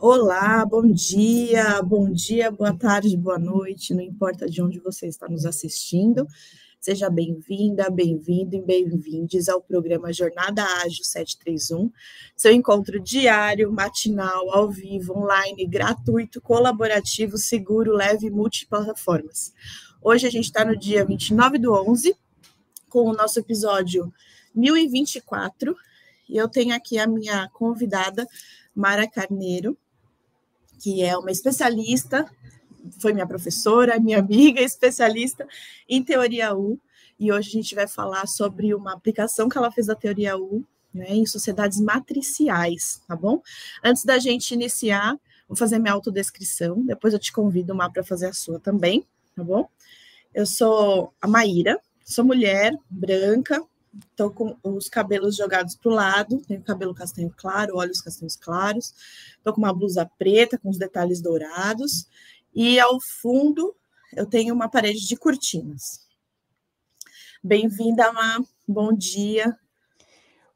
Olá, bom dia, bom dia, boa tarde, boa noite, não importa de onde você está nos assistindo. Seja bem-vinda, bem-vindo e bem-vindes ao programa Jornada Ágil 731, seu encontro diário, matinal, ao vivo, online, gratuito, colaborativo, seguro, leve e multiplataformas. Hoje a gente está no dia 29 do 11, com o nosso episódio 1024, e eu tenho aqui a minha convidada, Mara Carneiro, que é uma especialista, foi minha professora, minha amiga, especialista em teoria U, e hoje a gente vai falar sobre uma aplicação que ela fez da teoria U né, em sociedades matriciais, tá bom? Antes da gente iniciar, vou fazer minha autodescrição, depois eu te convido uma para fazer a sua também, tá bom? Eu sou a Maíra, sou mulher, branca, Estou com os cabelos jogados para o lado, tenho cabelo castanho claro, olhos castanhos claros. Estou com uma blusa preta com os detalhes dourados. E ao fundo eu tenho uma parede de cortinas. Bem-vinda, Má. Bom dia.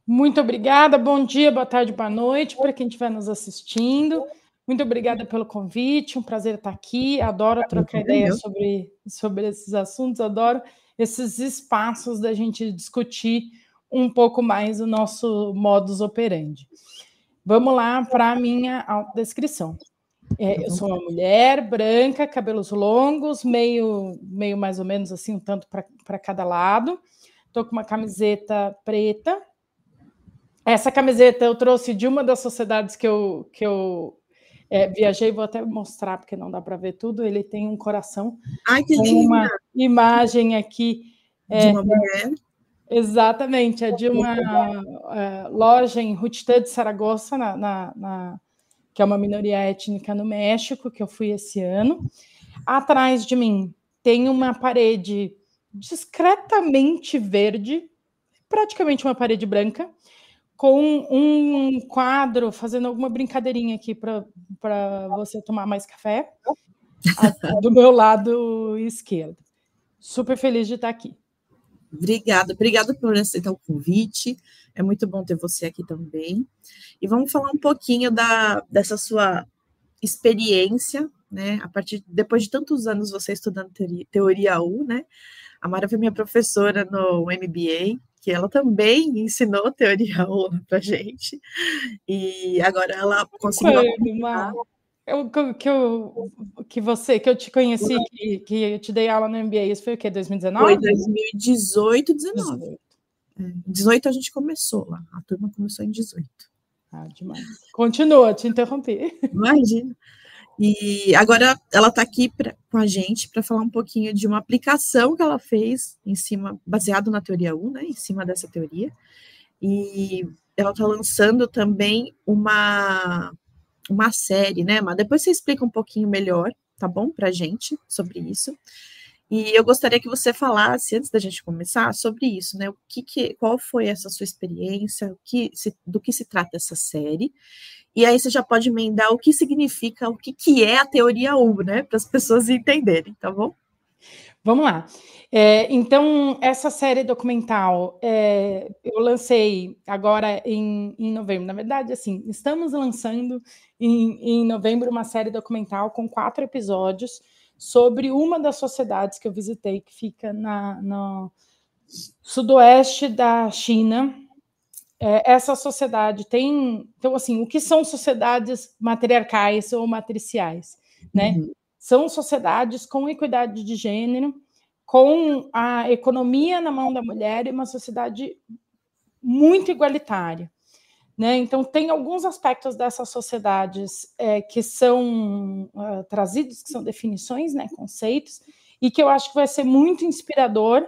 Muito obrigada. Bom dia, boa tarde, boa noite para quem estiver nos assistindo. Muito obrigada pelo convite. Um prazer estar aqui. Adoro trocar ideias sobre, sobre esses assuntos. Adoro esses espaços da gente discutir um pouco mais o nosso modus operandi. Vamos lá para a minha descrição. É, eu sou uma mulher branca, cabelos longos, meio, meio mais ou menos assim, um tanto para cada lado. Estou com uma camiseta preta. Essa camiseta eu trouxe de uma das sociedades que eu, que eu é, viajei, vou até mostrar, porque não dá para ver tudo. Ele tem um coração. Ai, que linda! Uma imagem aqui. É, de uma mulher. Exatamente, é de uma é, loja em Rutitã de Saragossa, na, na, na, que é uma minoria étnica no México, que eu fui esse ano. Atrás de mim tem uma parede discretamente verde, praticamente uma parede branca, com um quadro fazendo alguma brincadeirinha aqui para você tomar mais café, do meu lado esquerdo. Super feliz de estar aqui. Obrigada, obrigada por aceitar o convite. É muito bom ter você aqui também. E vamos falar um pouquinho da, dessa sua experiência, né? A partir depois de tantos anos você estudando teoria, teoria U, né? A Mara foi minha professora no MBA que ela também ensinou teoria ONU para gente, e agora ela conseguiu. Eu, que, eu, que você, que eu te conheci, que, que eu te dei aula no MBA, isso foi o quê? 2019? Foi 2018, 19. 18. É, 18 a gente começou lá, a turma começou em 18. Ah, demais. Continua, te interrompi. Imagina. E agora ela está aqui pra, com a gente para falar um pouquinho de uma aplicação que ela fez em cima, baseado na teoria 1, né, em cima dessa teoria. E ela está lançando também uma, uma série, né, mas depois você explica um pouquinho melhor, tá bom, para a gente sobre isso. E eu gostaria que você falasse, antes da gente começar, sobre isso, né? O que, que qual foi essa sua experiência, o que se, do que se trata essa série, e aí você já pode emendar o que significa, o que, que é a teoria U, né? Para as pessoas entenderem, tá bom? Vamos lá. É, então, essa série documental é, eu lancei agora em, em, novembro. Na verdade, assim, estamos lançando em, em, novembro uma série documental com quatro episódios sobre uma das sociedades que eu visitei, que fica na, no sudoeste da China, é, essa sociedade tem. Então, assim, o que são sociedades matriarcais ou matriciais? Né? Uhum. São sociedades com equidade de gênero, com a economia na mão da mulher e uma sociedade muito igualitária. Né? Então, tem alguns aspectos dessas sociedades é, que são uh, trazidos, que são definições, né, conceitos, e que eu acho que vai ser muito inspirador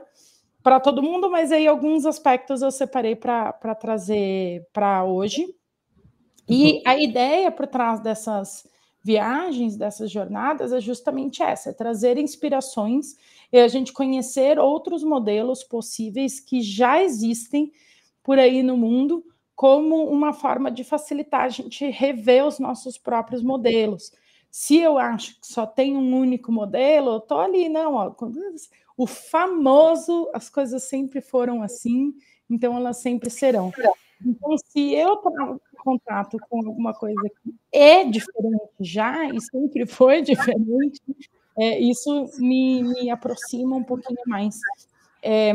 para todo mundo, mas aí alguns aspectos eu separei para trazer para hoje. E uhum. a ideia por trás dessas viagens, dessas jornadas, é justamente essa: é trazer inspirações e a gente conhecer outros modelos possíveis que já existem por aí no mundo, como uma forma de facilitar a gente rever os nossos próprios modelos. Se eu acho que só tem um único modelo, eu estou ali, não, ó, o famoso, as coisas sempre foram assim, então elas sempre serão. Então, se eu trago contato com alguma coisa que é diferente já e sempre foi diferente, é, isso me, me, aproxima um pouquinho mais é,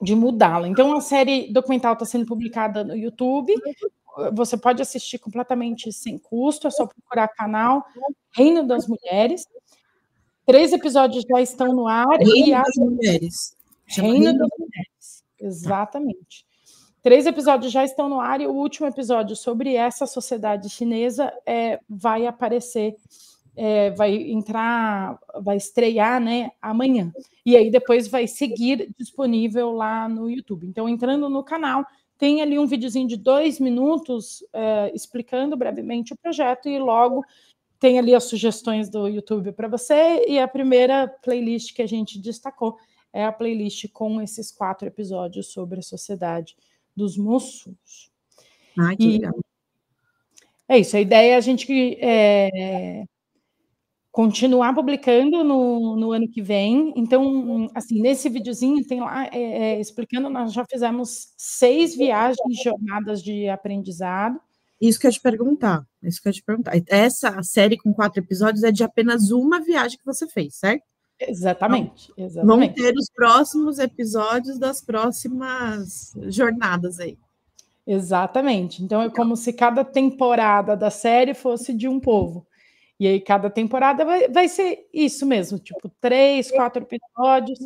de mudá-la. Então, a série documental está sendo publicada no YouTube. Você pode assistir completamente sem custo, é só procurar canal Reino das Mulheres. Três episódios já estão no ar. Reino e das Mulheres. Reino, Reino das Mulheres, exatamente. Três episódios já estão no ar e o último episódio sobre essa sociedade chinesa é, vai aparecer, é, vai entrar, vai estrear né, amanhã. E aí depois vai seguir disponível lá no YouTube. Então, entrando no canal, tem ali um videozinho de dois minutos é, explicando brevemente o projeto e logo tem ali as sugestões do YouTube para você. E a primeira playlist que a gente destacou é a playlist com esses quatro episódios sobre a sociedade dos moços. Ah, que e legal. É isso, a ideia é a gente é, continuar publicando no, no ano que vem. Então, assim, nesse videozinho tem lá é, é, explicando, nós já fizemos seis viagens, jornadas de aprendizado. Isso que eu ia te perguntar, isso que eu ia te perguntar. Essa série com quatro episódios é de apenas uma viagem que você fez, certo? Exatamente, exatamente. Vão ter os próximos episódios das próximas jornadas aí. Exatamente. Então é como se cada temporada da série fosse de um povo. E aí cada temporada vai, vai ser isso mesmo, tipo três, quatro episódios.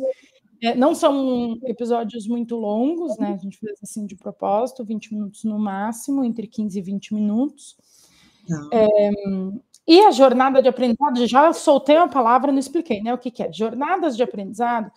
É, não são episódios muito longos, né? A gente fez assim de propósito, 20 minutos no máximo, entre 15 e 20 minutos. É, e a jornada de aprendizado, já soltei uma palavra, não expliquei, né? O que, que é? Jornadas de aprendizado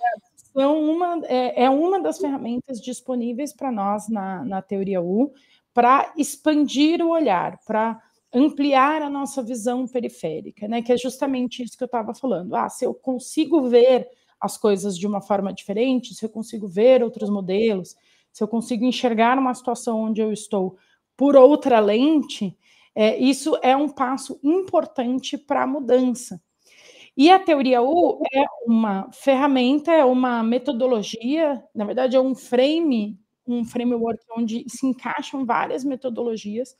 são uma, é, é uma das ferramentas disponíveis para nós na, na teoria U para expandir o olhar, para ampliar a nossa visão periférica, né? Que é justamente isso que eu estava falando. Ah, se eu consigo ver as coisas de uma forma diferente, se eu consigo ver outros modelos, se eu consigo enxergar uma situação onde eu estou por outra lente, é, isso é um passo importante para a mudança. E a teoria U é uma ferramenta, é uma metodologia, na verdade é um frame, um framework onde se encaixam várias metodologias,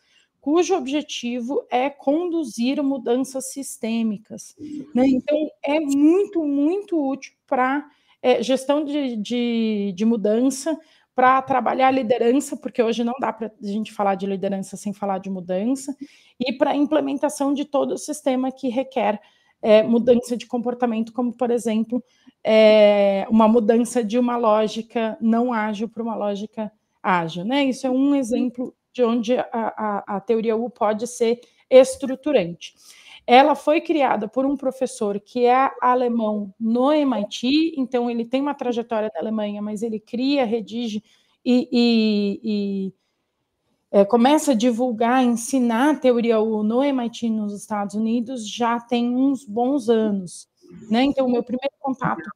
cujo objetivo é conduzir mudanças sistêmicas. Né? Então, é muito, muito útil para é, gestão de, de, de mudança, para trabalhar liderança, porque hoje não dá para a gente falar de liderança sem falar de mudança, e para a implementação de todo o sistema que requer é, mudança de comportamento, como, por exemplo, é, uma mudança de uma lógica não ágil para uma lógica ágil. Né? Isso é um exemplo de onde a, a, a teoria U pode ser estruturante. Ela foi criada por um professor que é alemão no MIT, então ele tem uma trajetória da Alemanha, mas ele cria, redige e, e, e é, começa a divulgar, ensinar a teoria U no MIT nos Estados Unidos já tem uns bons anos. Né? Então, o meu primeiro contato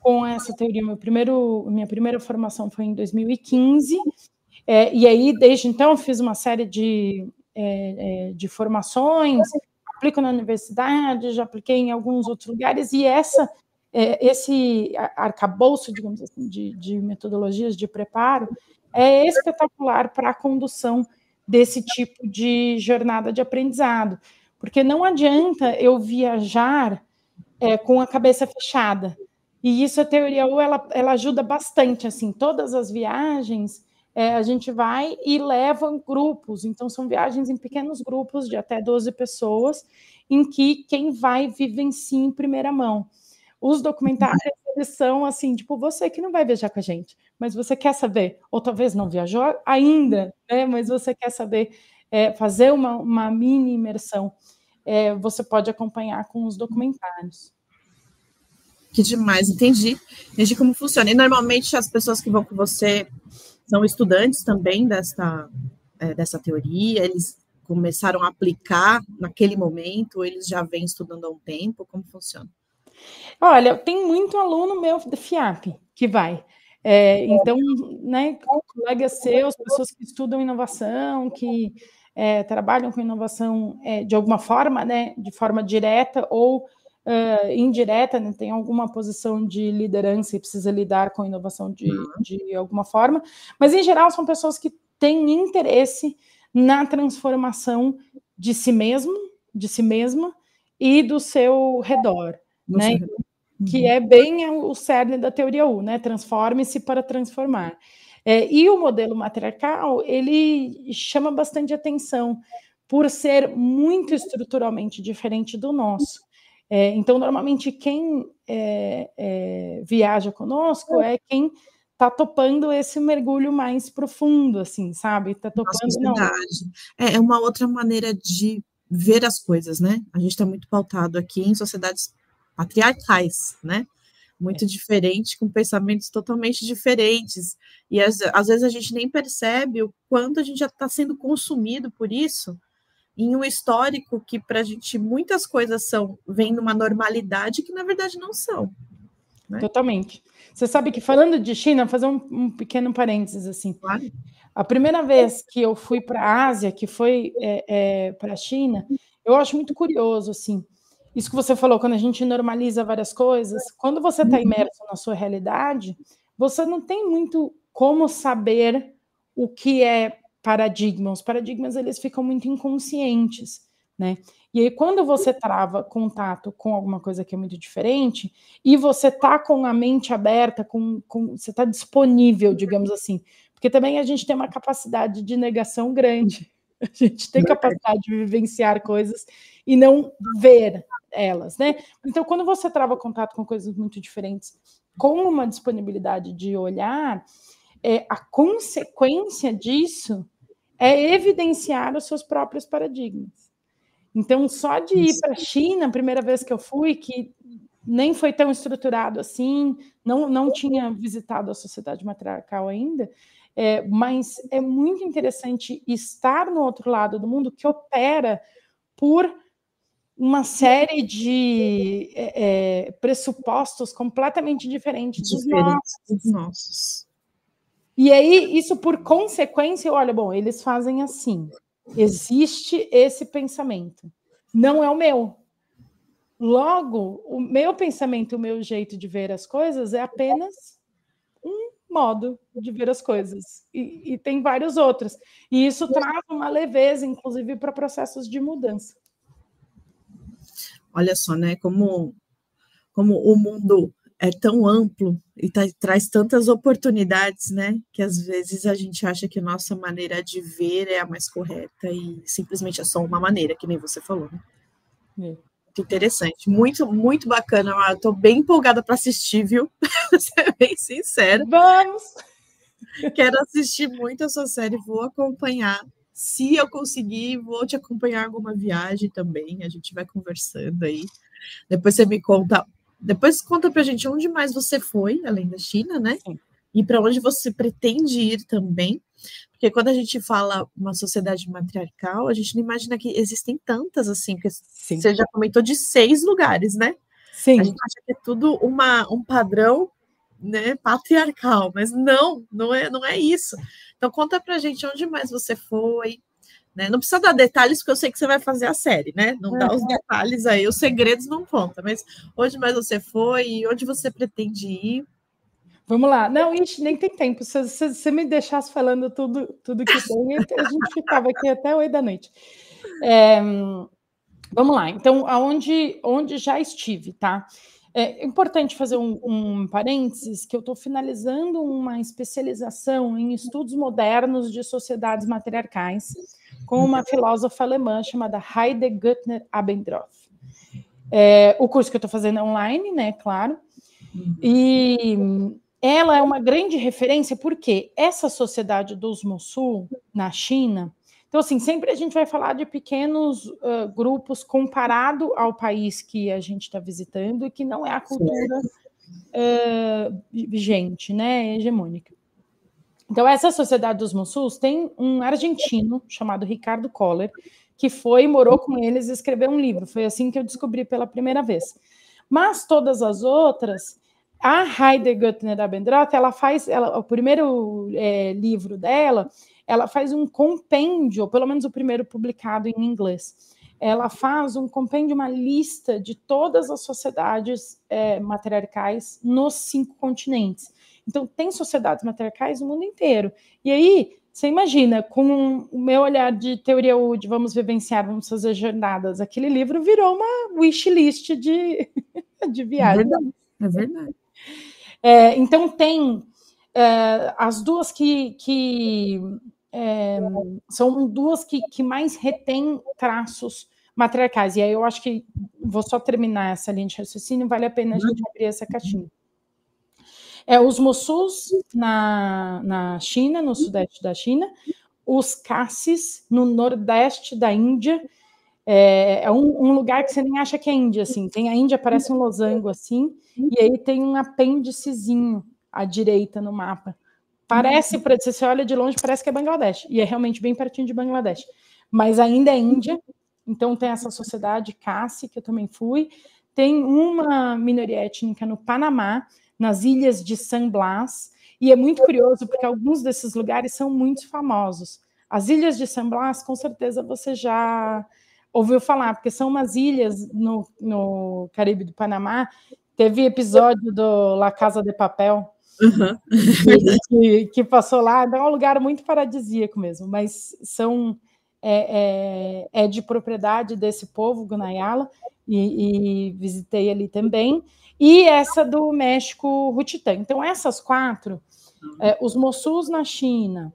com essa teoria, meu primeiro, minha primeira formação foi em 2015, é, e aí, desde então, fiz uma série de, é, é de formações, aplico na universidade, já apliquei em alguns outros lugares, e essa, é, esse arcabouço, digamos assim, de, de metodologias de preparo é espetacular para a condução desse tipo de jornada de aprendizado, porque não adianta eu viajar é, com a cabeça fechada, e isso a teoria U ela, ela ajuda bastante, assim, todas as viagens é, a gente vai e leva grupos, então são viagens em pequenos grupos de até 12 pessoas, em que quem vai vivencia em primeira mão. Os documentários eles são assim, tipo, você que não vai viajar com a gente, mas você quer saber, ou talvez não viajou ainda, né? Mas você quer saber é, fazer uma, uma, mini imersão. É, você pode acompanhar com os documentários. Que demais, entendi. Entendi como funciona. E normalmente as pessoas que vão com você são estudantes também dessa, é, dessa teoria, eles começaram a aplicar naquele momento, eles já vêm estudando há um tempo, como funciona? Olha, tem muito aluno meu da FIAP que vai. É, então, né, colegas seus, pessoas que estudam inovação, que é, trabalham com inovação é, de alguma forma, né, de forma direta ou uh, indireta, né, tem alguma posição de liderança e precisa lidar com inovação de, uhum. de alguma forma, mas em geral são pessoas que tem interesse na transformação de si mesmo, de si mesma e do seu redor, né? Uhum. Que é bem o cerne da teoria U, né? Transforme-se para transformar. É, e o modelo matriarcal ele chama bastante atenção por ser muito estruturalmente diferente do nosso. É, então, normalmente, quem é, é viaja conosco é quem está topando esse mergulho mais profundo, assim, sabe? Está topando. Não. É, é uma outra maneira de ver as coisas, né? A gente está muito pautado aqui em sociedades patriarcais, né? Muito é. diferente, com pensamentos totalmente diferentes. E às, às vezes a gente nem percebe o quanto a gente já está sendo consumido por isso, em um histórico que para a gente muitas coisas são vêm numa normalidade que na verdade não são. Né? Totalmente. Você sabe que falando de China, fazer um, um pequeno parênteses assim. Claro. A primeira vez que eu fui para a Ásia, que foi é, é, para a China, eu acho muito curioso assim. Isso que você falou, quando a gente normaliza várias coisas, quando você está imerso na sua realidade, você não tem muito como saber o que é paradigma. Os paradigmas eles ficam muito inconscientes, né? E aí, quando você trava contato com alguma coisa que é muito diferente, e você tá com a mente aberta, com, com você está disponível, digamos assim, porque também a gente tem uma capacidade de negação grande. A gente tem capacidade de vivenciar coisas e não ver elas, né? Então, quando você trava contato com coisas muito diferentes, com uma disponibilidade de olhar, é, a consequência disso é evidenciar os seus próprios paradigmas. Então, só de ir para a China, a primeira vez que eu fui, que nem foi tão estruturado assim, não, não tinha visitado a sociedade matriarcal ainda, é, mas é muito interessante estar no outro lado do mundo que opera por uma série de é, é pressupostos completamente diferentes dos nossos. Dos nossos. E aí, isso por consequência, olha, bom, eles fazem assim. Existe esse pensamento. Não é o meu. Logo, o meu pensamento, o meu jeito de ver as coisas é apenas um modo de ver as coisas. E, e tem vários outros. E isso traz uma leveza, inclusive, para processos de mudança. Olha só, né? Como, como o mundo é tão amplo e tá, traz tantas oportunidades, né? Que às vezes a gente acha que a nossa maneira de ver é a mais correta e simplesmente é só uma maneira, que nem você falou. Né? É. Muito interessante, muito, muito bacana. Estou bem empolgada para assistir, viu? ser bem sincera. Vamos! Quero assistir muito a sua série, vou acompanhar. Se eu conseguir, vou te acompanhar alguma viagem também. A gente vai conversando aí. Depois você me conta depois conta pra gente onde mais você foi, além da China, né? Sim. E para onde você pretende ir também. Porque quando a gente fala uma sociedade matriarcal, a gente não imagina que existem tantas assim, porque Sim. você já comentou de seis lugares, né? Sim. A gente acha que é tudo uma, um padrão né, patriarcal, mas não, não é, não é isso. Então conta pra gente onde mais você foi, né? Não precisa dar detalhes, porque eu sei que você vai fazer a série, né? Não dá os detalhes aí, os segredos não conta, mas onde mais você foi e onde você pretende ir? Vamos lá. Não, ixi, nem tem tempo. Se você me deixasse falando tudo, tudo que tem, a gente ficava aqui até oito da noite. É, vamos lá. Então, aonde onde já estive, tá? É importante fazer um, um parênteses que eu estou finalizando uma especialização em estudos modernos de sociedades matriarcais com uma filósofa alemã chamada Heide Güttner Abendroth. É, o curso que eu estou fazendo é online, né? Claro. E ela é uma grande referência porque essa sociedade dos Mosul na China. Então, assim, sempre a gente vai falar de pequenos uh, grupos comparado ao país que a gente está visitando e que não é a cultura uh, vigente, né? Hegemônica. Então, essa Sociedade dos Mossuls tem um argentino chamado Ricardo Coller, que foi, morou com eles e escreveu um livro. Foi assim que eu descobri pela primeira vez. Mas todas as outras, a Heide Göttner Abendroth, ela faz, ela, o primeiro é, livro dela, ela faz um compêndio, pelo menos o primeiro publicado em inglês. Ela faz um compêndio, uma lista de todas as sociedades é, matriarcais nos cinco continentes. Então, tem sociedades matriarcais no mundo inteiro. E aí, Você imagina, com o meu olhar de teoria de vamos vivenciar, vamos fazer jornadas, aquele livro virou uma wish list de, de viagem. É verdade. É verdade. É, então, tem é, as duas que, que é, são duas que, que mais retêm traços matriarcais. E aí eu acho que vou só terminar essa linha de raciocínio, vale a pena a gente abrir essa caixinha. É os Mossus na, na China, no sudeste da China, os Cassis no nordeste da Índia. É, é um, um, lugar que você nem acha que é Índia, assim. Tem a Índia, parece um losango, assim, e aí tem um apêndicezinho à direita no mapa. Parece, se você olha de longe, parece que é Bangladesh, e é realmente bem pertinho de Bangladesh. Mas ainda é Índia, então tem essa sociedade Cassi, que eu também fui. Tem uma minoria étnica no Panamá, nas ilhas de San Blas, e é muito curioso porque alguns desses lugares são muito famosos. As ilhas de San Blas, com certeza você já ouviu falar, porque são umas ilhas no, no Caribe do Panamá. Teve episódio do La Casa de Papel, uhum. que, que, passou lá. É um lugar muito paradisíaco mesmo, mas são é, é, é de propriedade desse povo, Gunayala, e, e visitei ali também e essa do México Rutitã. Então, essas quatro, é, os Mossus na China,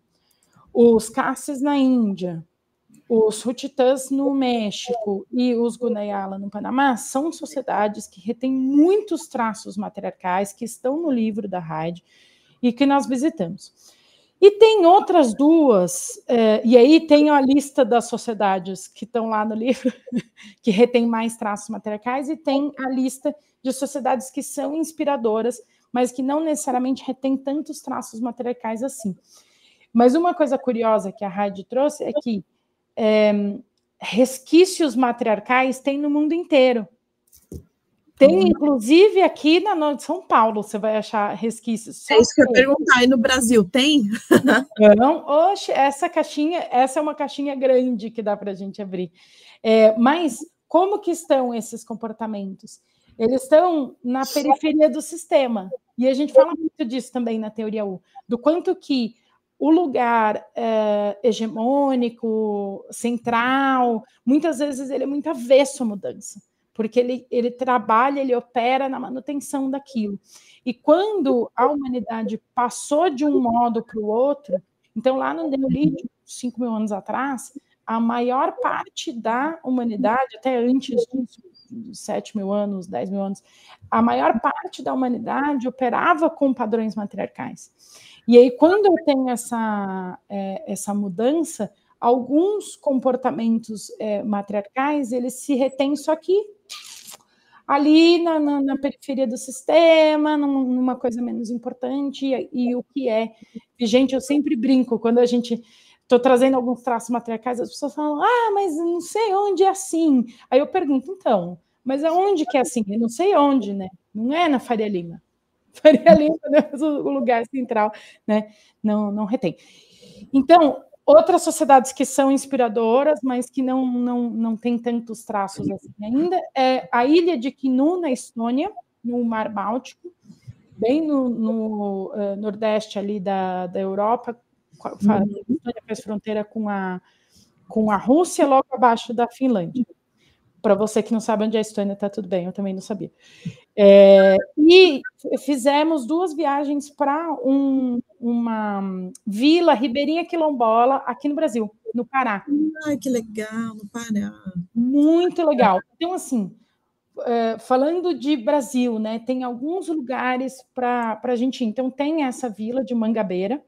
os Cassis na Índia, os Rutitãs no México e os Gunayala no Panamá são sociedades que retêm muitos traços matriarcais que estão no livro da Hyde e que nós visitamos. E tem outras duas, é, e aí tem a lista das sociedades que estão lá no livro, que retém mais traços matriarcais, e tem a lista de sociedades que são inspiradoras, mas que não necessariamente retêm tantos traços matriarcais assim. Mas uma coisa curiosa que a Rádio trouxe é que é, resquícios matriarcais tem no mundo inteiro. Tem, uhum. inclusive, aqui na de São Paulo, você vai achar resquícios. É isso que eu ia perguntar. E no Brasil, tem? Não, oxe, essa caixinha, essa é uma caixinha grande que dá para a gente abrir. É, mas como que estão esses comportamentos? Eles estão na periferia do sistema. E a gente fala muito disso também na teoria U, do quanto que o lugar é, hegemônico, central, muitas vezes ele é muito avesso à mudança porque ele, ele trabalha, ele opera na manutenção daquilo. E quando a humanidade passou de um modo para o outro, então lá no Neolítico, 5 mil anos atrás, a maior parte da humanidade, até antes disso, 7 mil anos, 10 mil anos, a maior parte da humanidade operava com padrões matriarcais. E aí, quando eu tenho essa, é, essa mudança, alguns comportamentos é, matriarcais, eles se retêm só que ali na, na, na, periferia do sistema, numa coisa menos importante, e, e o que é vigente, eu sempre brinco, quando a gente estou trazendo alguns traços matriarcais, as pessoas falam, ah, mas não sei onde é assim. Aí eu pergunto, então, mas aonde que é assim? Eu não sei onde, né? Não é na Faria Lima. Faria Lima é o lugar central, né? Não, não retém. Então, Outras sociedades que são inspiradoras, mas que não, não, não têm tantos traços assim ainda, é a ilha de Kinu, na Estônia, no Mar Báltico, bem no, no uh, nordeste ali da, da Europa, uhum. a Estônia faz fronteira com a, com a Rússia, logo abaixo da Finlândia. Para você que não sabe onde é a Estônia, tá tudo bem, eu também não sabia. É, e fizemos duas viagens para um, uma vila ribeirinha quilombola aqui no Brasil, no Pará. Ai, que legal, no Pará. Muito legal. Então, assim, é, falando de Brasil, né, tem alguns lugares para a gente ir. Então, tem essa vila de Mangabeira,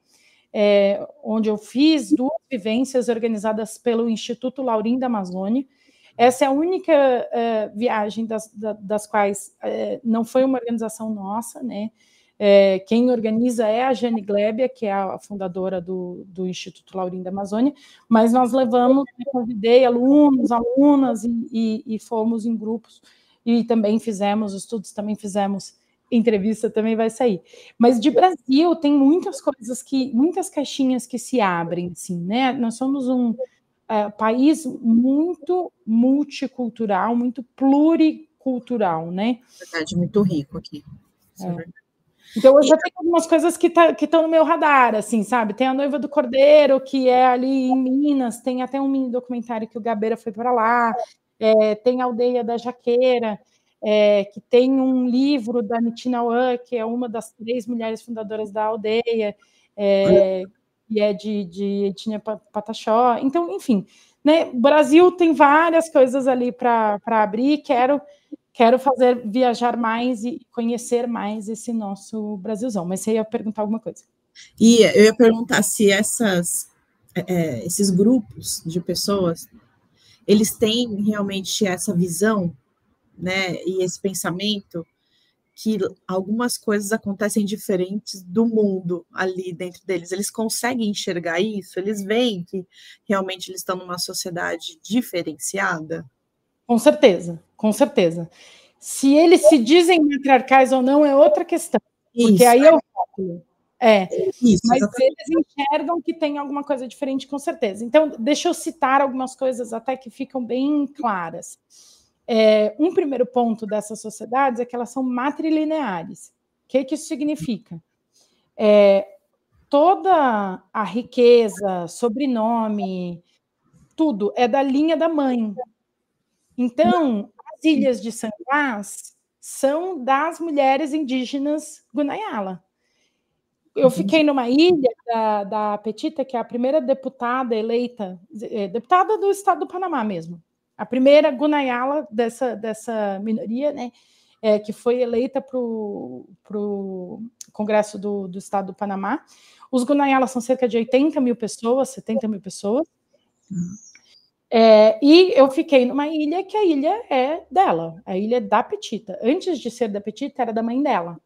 é, onde eu fiz duas vivências organizadas pelo Instituto Laurim da Amazônia, essa é a única uh, viagem das, da, das quais uh, não foi uma organização nossa, né? É, quem organiza é a Jane Glebia, que é a fundadora do, do Instituto Laurim da Amazônia, mas nós levamos, convidei alunos, alunas e, e, e, fomos em grupos e também fizemos estudos, também fizemos entrevista, também vai sair. Mas de Brasil tem muitas coisas que, muitas caixinhas que se abrem, assim, né? Nós somos um é, país muito multicultural, muito pluricultural, né? Verdade, muito rico aqui. É. Então, eu já tenho algumas coisas que tá, estão no meu radar, assim, sabe? Tem a Noiva do Cordeiro, que é ali em Minas, tem até um mini documentário que o Gabeira foi para lá, é, tem a Aldeia da Jaqueira, é, que tem um livro da Nitina Wan, que é uma das três mulheres fundadoras da aldeia, é, que é de, de etnia pataxó. Então, enfim, né, o Brasil tem várias coisas ali para abrir, quero quero fazer viajar mais e conhecer mais esse nosso Brasilzão. Mas você ia perguntar alguma coisa? Ia, eu ia perguntar se essas, é, é, esses grupos de pessoas, eles têm realmente essa visão, né, e esse pensamento que algumas coisas acontecem diferentes do mundo ali dentro deles. Eles conseguem enxergar isso? Eles veem que realmente eles estão numa sociedade diferenciada? Com certeza, com certeza. Se eles se dizem matriarcais ou não é outra questão, porque Isso, aí é o rótulo. É, Isso, mas exatamente. eles enxergam que tem alguma coisa diferente, com certeza. Então, deixa eu citar algumas coisas até que ficam bem claras. É, um primeiro ponto dessas sociedades é que elas são matrilineares. O que, que isso significa? É, toda a riqueza, sobrenome, tudo é da linha da mãe. Então, as ilhas de San Blas são das mulheres indígenas Gunayala. Eu fiquei numa ilha da, da Petita, que é a primeira deputada eleita, é, deputada do estado do Panamá mesmo, a primeira Gunayala dessa, dessa minoria, né, é, que foi eleita para o Congresso do, do estado do Panamá. Os Gunayala são cerca de 80 mil pessoas, 70 mil pessoas. É, e eu fiquei numa ilha que a ilha é dela, a ilha da Petita. Antes de ser da Petita, era da mãe dela.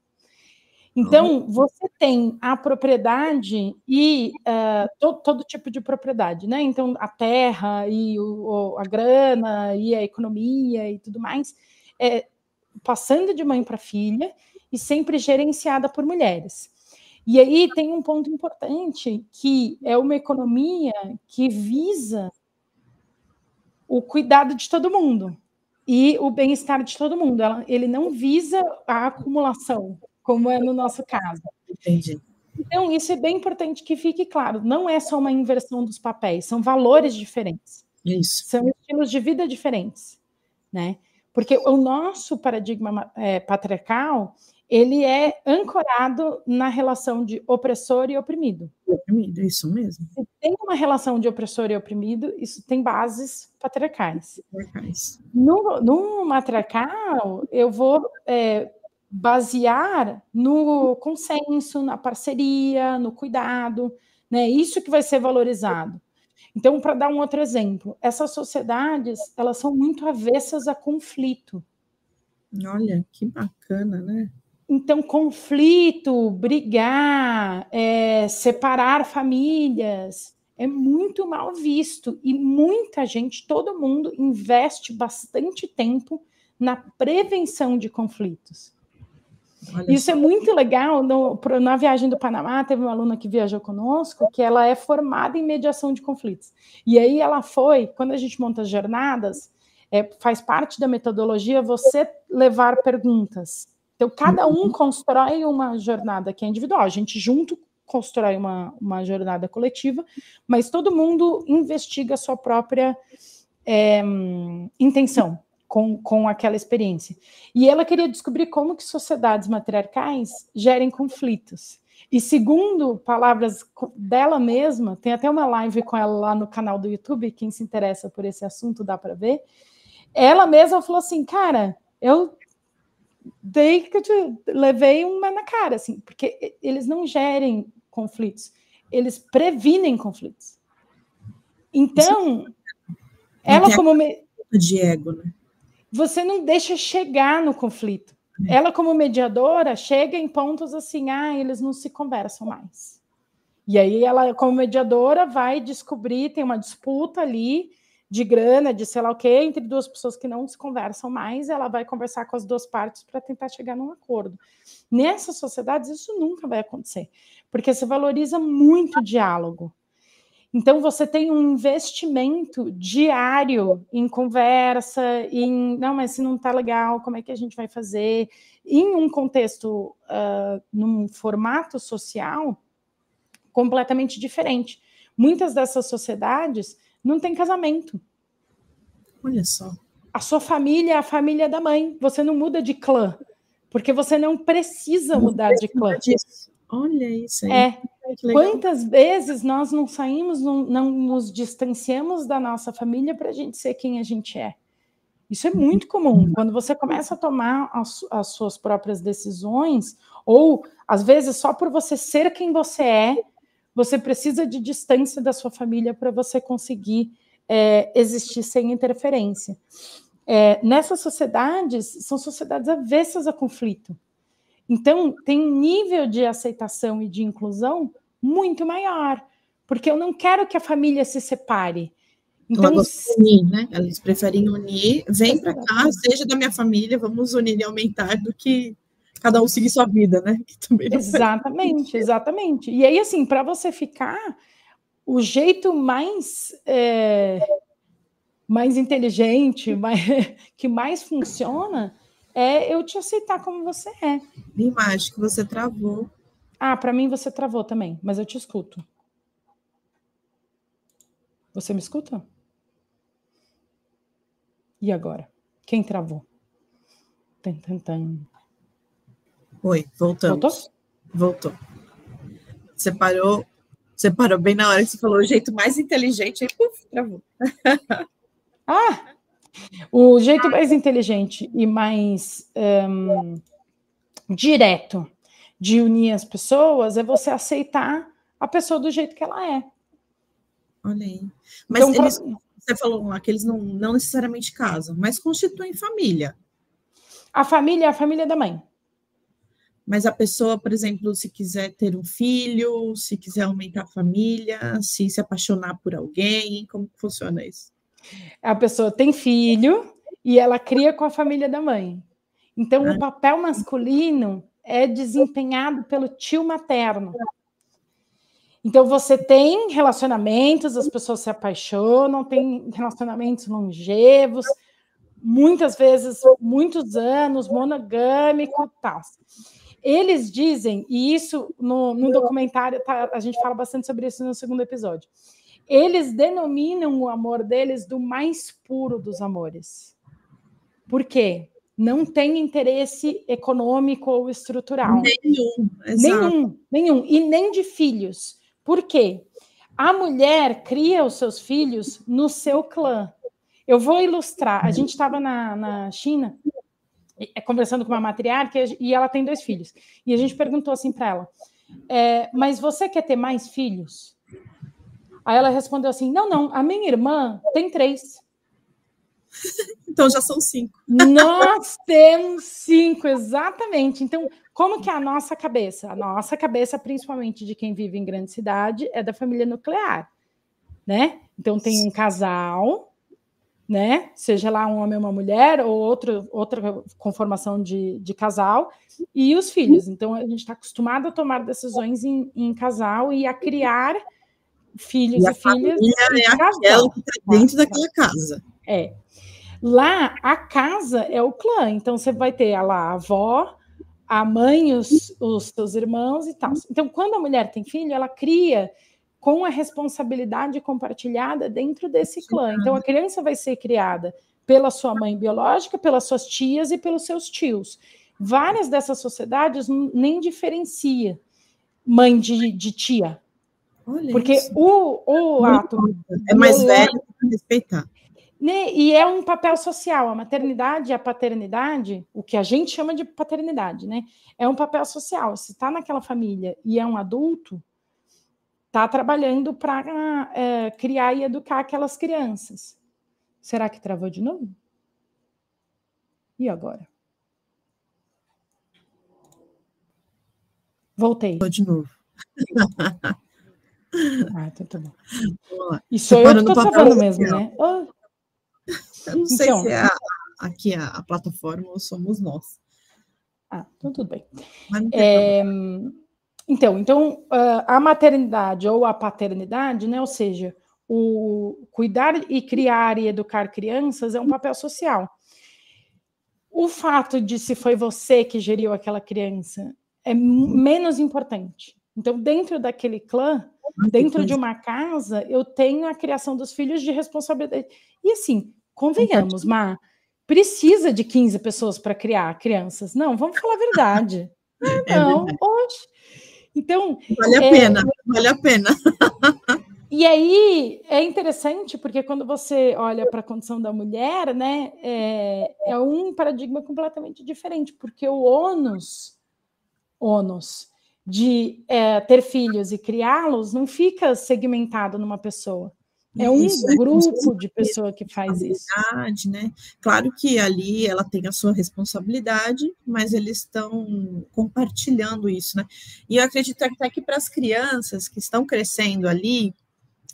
Então, uhum. você tem a propriedade e uh, todo, todo, tipo de propriedade, né? Então, a terra e o, a grana e a economia e tudo mais, é, passando de mãe para filha e sempre gerenciada por mulheres. E aí tem um ponto importante que é uma economia que visa o cuidado de todo mundo e o bem-estar de todo mundo. Ela, ele não visa a acumulação, como é no nosso caso. Entendi. Então, isso é bem importante que fique claro. Não é só uma inversão dos papéis, são valores diferentes. Isso. São estilos de vida diferentes, né? Porque o nosso paradigma é, patriarcal ele é ancorado na relação de opressor e oprimido. Oprimido, isso mesmo. Se tem uma relação de opressor e oprimido, isso tem bases patriarcais. patriarcais. No, no matriarcal, eu vou é, basear no consenso, na parceria, no cuidado, né? Isso que vai ser valorizado. Então, para dar um outro exemplo, essas sociedades elas são muito avessas a conflito. Olha, que bacana, né? Então, conflito, brigar, é, separar famílias é muito mal visto e muita gente, todo mundo investe bastante tempo na prevenção de conflitos. Olha Isso é só. é muito legal. No, na viagem do Panamá, teve uma aluna que viajou conosco que ela é formada em mediação de conflitos. E aí ela foi, quando a gente monta as jornadas, é, faz parte da metodologia você levar perguntas então, cada um uhum. constrói uma jornada que é individual, a gente junto constrói uma, uma jornada coletiva, mas todo mundo investiga a sua própria é, intenção com, com aquela experiência. E ela queria descobrir como que sociedades matriarcais gerem conflitos. E segundo palavras dela mesma, tem até uma live com ela lá no canal do YouTube, quem se interessa por esse assunto dá para ver. Ela mesma falou assim, cara, eu daí que eu te levei uma na cara, assim, porque eles não gerem conflitos, eles previnem conflitos. Então, ela como me... de ego, né? Você não deixa chegar no conflito. Ela como mediadora chega em pontos assim, ah, eles não se conversam mais. E aí ela como mediadora vai descobrir, tem uma disputa ali, de grana, de sei lá o quê, entre duas pessoas que não se conversam mais, ela vai conversar com as duas partes para tentar chegar num acordo. Nessas sociedades, isso nunca vai acontecer, porque se valoriza muito o diálogo. Então, você tem um investimento diário em conversa, em não, mas se não está legal, como é que a gente vai fazer? Em um contexto, uh, num formato social completamente diferente. Muitas dessas sociedades não têm casamento. Olha só. A sua família é a família da mãe. Você não muda de clã, porque você não precisa não mudar de clã. Disso. Olha isso aí. É. Quantas vezes nós não saímos, não, não nos distanciamos da nossa família para a gente ser quem a gente é? Isso é muito comum. Quando você começa a tomar as, as, suas próprias decisões, ou às vezes só por você ser quem você é, você precisa de distância da sua família para você conseguir é, existir sem interferência. É, nessas sociedades, são sociedades avessas a conflito. Então, tem um nível de aceitação e de inclusão muito maior, porque eu não quero que a família se separe. Então, unir, né? Eles preferem unir, vem para cá, seja da minha família, vamos unir e aumentar do que cada um seguir sua vida, né? exatamente, exatamente. E aí, assim, para você ficar, o jeito mais é, mais inteligente, mais, que mais funciona, é eu te aceitar como você é. Imagem que você travou. Ah, para mim você travou também, mas eu te escuto. Você me escuta? E agora? Quem travou? Tan, tan, tan. Oi, voltamos. Voltou? Voltou. Você parou, você parou bem na hora que você falou o jeito mais inteligente, aí puf, travou. ah! O jeito mais inteligente e mais um, direto de unir as pessoas é você aceitar a pessoa do jeito que ela é. Olha aí. Mas então, eles, pra... você falou lá que eles não, não necessariamente casam, mas constituem família. A família é a família da mãe. Mas a pessoa, por exemplo, se quiser ter um filho, se quiser aumentar a família, se se apaixonar por alguém, como funciona isso? A pessoa tem filho e ela cria com a família da mãe. Então, ah. o papel masculino é desempenhado pelo tio materno. Então, você tem relacionamentos, as pessoas se apaixonam, tem relacionamentos longevos, muitas vezes, muitos anos, monogâmico, tal. Eles dizem, e isso no, no documentário, tá, a gente fala bastante sobre isso no segundo episódio, eles denominam o amor deles do mais puro dos amores. Por quê? Não tem interesse econômico ou estrutural. Nenhum. Nenhum, nenhum. E nem de filhos. Por quê? A mulher cria os seus filhos no seu clã. Eu vou ilustrar. A gente estava na, na China é, conversando com uma matriarca e ela tem dois filhos. E a gente perguntou assim para ela: é, Mas você quer ter mais filhos? Aí ela respondeu assim: Não, não, a minha irmã tem três. Então já são cinco. Nós temos cinco, exatamente. Então, como que é a nossa cabeça? A nossa cabeça, principalmente de quem vive em grande cidade, é da família nuclear, né? Então tem um casal, né? Seja lá um homem ou uma mulher, ou outro, outra conformação de, de casal, e os filhos. Então a gente está acostumado a tomar decisões em, em casal e a criar filhos e, e filhas. É aquela que está dentro daquela casa. É. Lá, a casa é o clã. Então, você vai ter lá a avó, a mãe, os, os seus irmãos e tal. Então, quando a mulher tem filho, ela cria com a responsabilidade compartilhada dentro desse clã. Então, a criança vai ser criada pela sua mãe biológica, pelas suas tias e pelos seus tios. Várias dessas sociedades nem diferencia mãe de, de tia. Olha Porque isso. o, o ato. É mais velho para respeitar. Né? E é um papel social. A maternidade e a paternidade, o que a gente chama de paternidade, né? É um papel social. Se está naquela família e é um adulto, está trabalhando para é, criar e educar aquelas crianças. Será que travou de novo? E agora? Voltei. De novo. Ah, então tá bom. E sou eu que estou travando mesmo, né? Oh. Eu não sei então, se é a, aqui a, a, plataforma ou somos nós. Ah, então tudo bem. É, Então, então a maternidade ou a paternidade, né? Ou seja, o cuidar e criar e educar crianças é um papel social. O fato de se foi você que geriu aquela criança é menos importante. Então, dentro daquele clã, dentro de uma casa, eu tenho a criação dos filhos de responsabilidade. E assim, convenhamos, Má, precisa de 15 pessoas para criar crianças. Não, vamos falar a verdade. É não, hoje. Então. Vale a é, pena, vale a pena. E aí é interessante porque quando você olha para a condição da mulher, né, é, é, um paradigma completamente diferente, porque o ônus, ônus de é, ter filhos e criá-los não fica segmentado numa pessoa. É um isso, é grupo de pessoa que faz isso. Né? Claro que ali ela tem a sua responsabilidade, mas eles estão compartilhando isso, né? E eu acredito até que para as crianças que estão crescendo ali,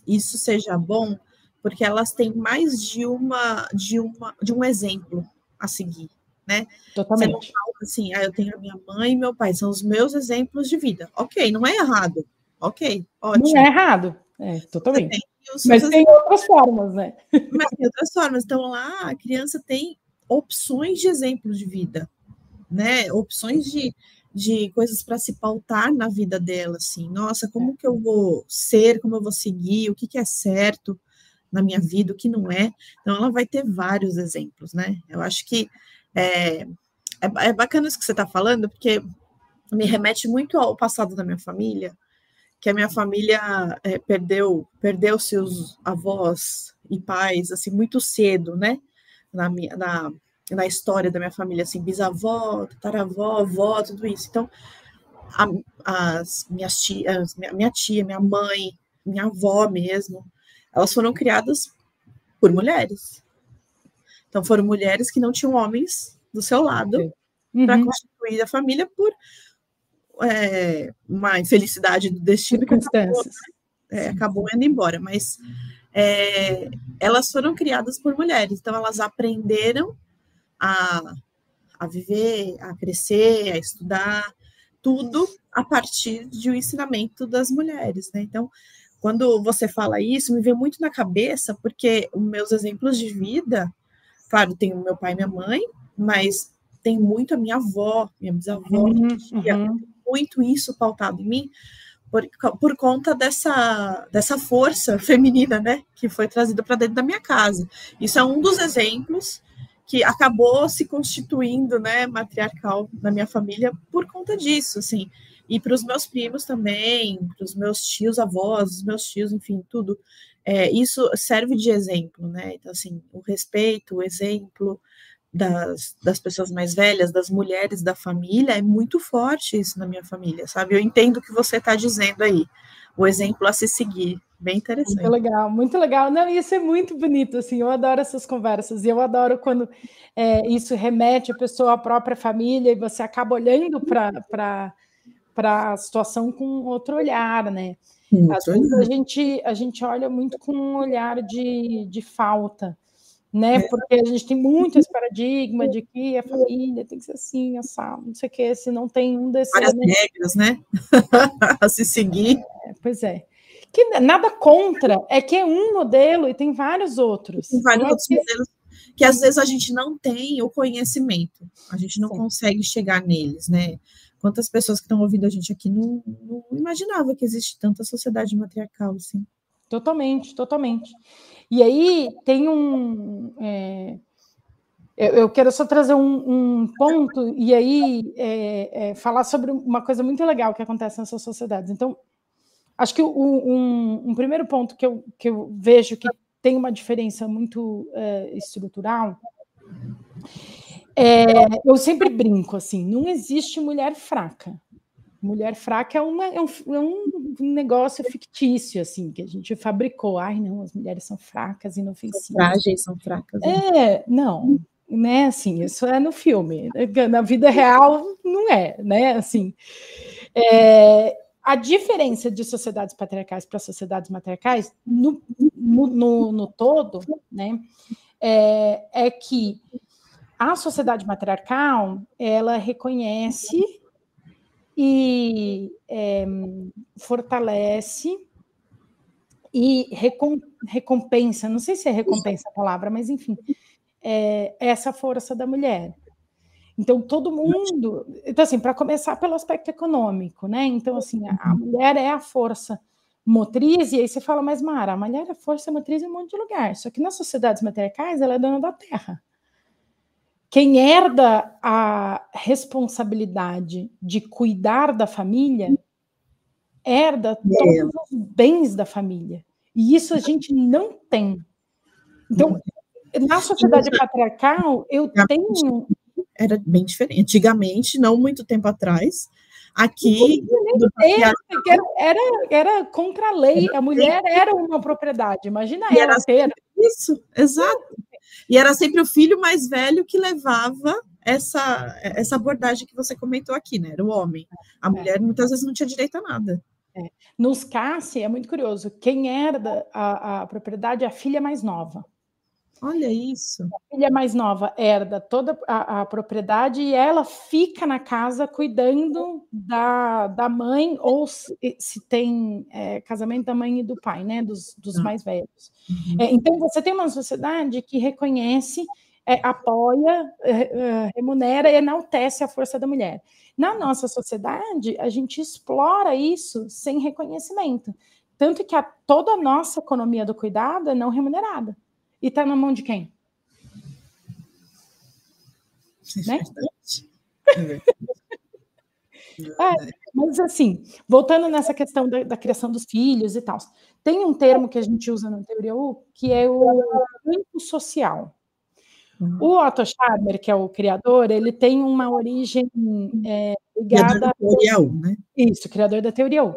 isso seja bom, porque elas têm mais de uma de uma de um exemplo a seguir, né? Totalmente. Você não fala assim, ah, eu tenho a minha mãe e meu pai, são os meus exemplos de vida. Ok, não é errado. Ok, ótimo. Não é errado. É, totalmente. Mas tem outras formas, né? Mas tem outras formas. Então, lá a criança tem opções de exemplos de vida, né? Opções de, de coisas para se pautar na vida dela, assim. Nossa, como que eu vou ser, como eu vou seguir, o que, que é certo na minha vida, o que não é. Então, ela vai ter vários exemplos, né? Eu acho que é, é, é bacana isso que você está falando, porque me remete muito ao passado da minha família, que a minha família é, perdeu perdeu seus avós e pais assim muito cedo, né? Na, minha, na, na história da minha família, assim, bisavó, tataravó, avó, tudo isso. Então, a, as minhas tias, minha, minha tia, minha mãe, minha avó mesmo, elas foram criadas por mulheres. Então, foram mulheres que não tinham homens do seu lado uhum. para constituir a família por é, uma infelicidade do destino que acabou, né? é, acabou indo embora. Mas é, elas foram criadas por mulheres, então elas aprenderam a, a viver, a crescer, a estudar, tudo a partir de um ensinamento das mulheres, né? Então, quando você fala isso, me vem muito na cabeça, porque os meus exemplos de vida, claro, tem o meu pai e minha mãe, mas tem muito a minha avó, minha bisavó, uhum, minha tia, uhum. muito isso pautado em mim, por, por conta dessa, dessa força feminina, né, que foi trazida para dentro da minha casa. Isso é um dos exemplos que acabou se constituindo, né, matriarcal na minha família por conta disso, assim. E para os meus primos também, para os meus tios, avós, os meus tios, enfim, tudo. É, isso serve de exemplo, né? Então, assim, o respeito, o exemplo das, das pessoas mais velhas, das mulheres da família, é muito forte isso na minha família, sabe? Eu entendo o que você está dizendo aí, o exemplo a se seguir. Bem interessante. Muito legal, muito legal. Não, isso é muito bonito, assim, eu adoro essas conversas, e eu adoro quando é, isso remete a pessoa à própria família, e você acaba olhando para a situação com outro olhar, né? Às vezes a gente, a gente olha muito com um olhar de, de falta, né? É. Porque a gente tem muito esse paradigma de que a família tem que ser assim, assado, não sei o que, se não tem um desses. Várias regras, né? a se seguir. É, pois é que nada contra, é que é um modelo e tem vários outros. Tem vários outros que... modelos que às vezes a gente não tem o conhecimento, a gente não Sim. consegue chegar neles, né? Quantas pessoas que estão ouvindo a gente aqui não, não imaginava que existe tanta sociedade matriarcal assim. Totalmente, totalmente. E aí tem um. É, eu, quero só trazer um, um ponto e aí é, é, falar sobre uma coisa muito legal que acontece nessas sociedades. Então, Acho que um, um, primeiro ponto que eu, que eu vejo que tem uma diferença muito é, estrutural é, eu sempre brinco assim, não existe mulher fraca. Mulher fraca é, uma, é, um, é um negócio fictício, assim, que a gente fabricou. Ai, não, as mulheres são fracas, inofensivas. São frágeis, são fracas. Né? É, não, né, assim, isso é no filme. Na vida real, não é, né, assim. É, a diferença de sociedades patriarcais para sociedades matriarcais, no, no, no todo, né, é, é, que a sociedade matriarcal ela reconhece e é, fortalece e recom, recompensa, não sei se é recompensa a palavra, mas enfim, é, essa força da mulher. Então, todo mundo. Então, assim, para começar pelo aspecto econômico, né? Então, assim, a, a, mulher é a força motriz, e aí você fala, mas Mara, a mulher é força motriz em um monte de lugar. Só que nas sociedades matriarcais, ela é dona da terra. Quem herda a responsabilidade de cuidar da família herda é. todos os bens da família. E isso a gente não tem. Então, na sociedade patriarcal, eu tenho. Era bem diferente. Antigamente, não muito tempo atrás, aqui. Era, era, era contra a lei, a mulher era uma propriedade, imagina ela ter. Isso, exato. E era sempre o filho mais velho que levava essa, essa abordagem que você comentou aqui, né? Era o homem. A é. mulher muitas vezes não tinha direito a nada. É. Nos CASSE é muito curioso. Quem herda a, a propriedade é a filha mais nova. Olha isso. A filha mais nova herda toda a, a, propriedade e ela fica na casa cuidando da, da mãe, ou se, se tem é, casamento da mãe e do pai, né? Dos, dos ah. mais velhos. Uhum. É, então, você tem uma sociedade que reconhece, é, apoia, é, é, remunera e enaltece a força da mulher. Na nossa sociedade, a gente explora isso sem reconhecimento. Tanto que a, toda a nossa economia do cuidado é não remunerada. E está na mão de quem? Né? É é, mas assim, voltando nessa questão da, da, criação dos filhos e tal, tem um termo que a gente usa na teoria U que é o campo social. Uhum. O Otto Scharmer, que é o criador, ele tem uma origem é, ligada. Criador da teoria U, né? Isso, criador da teoria U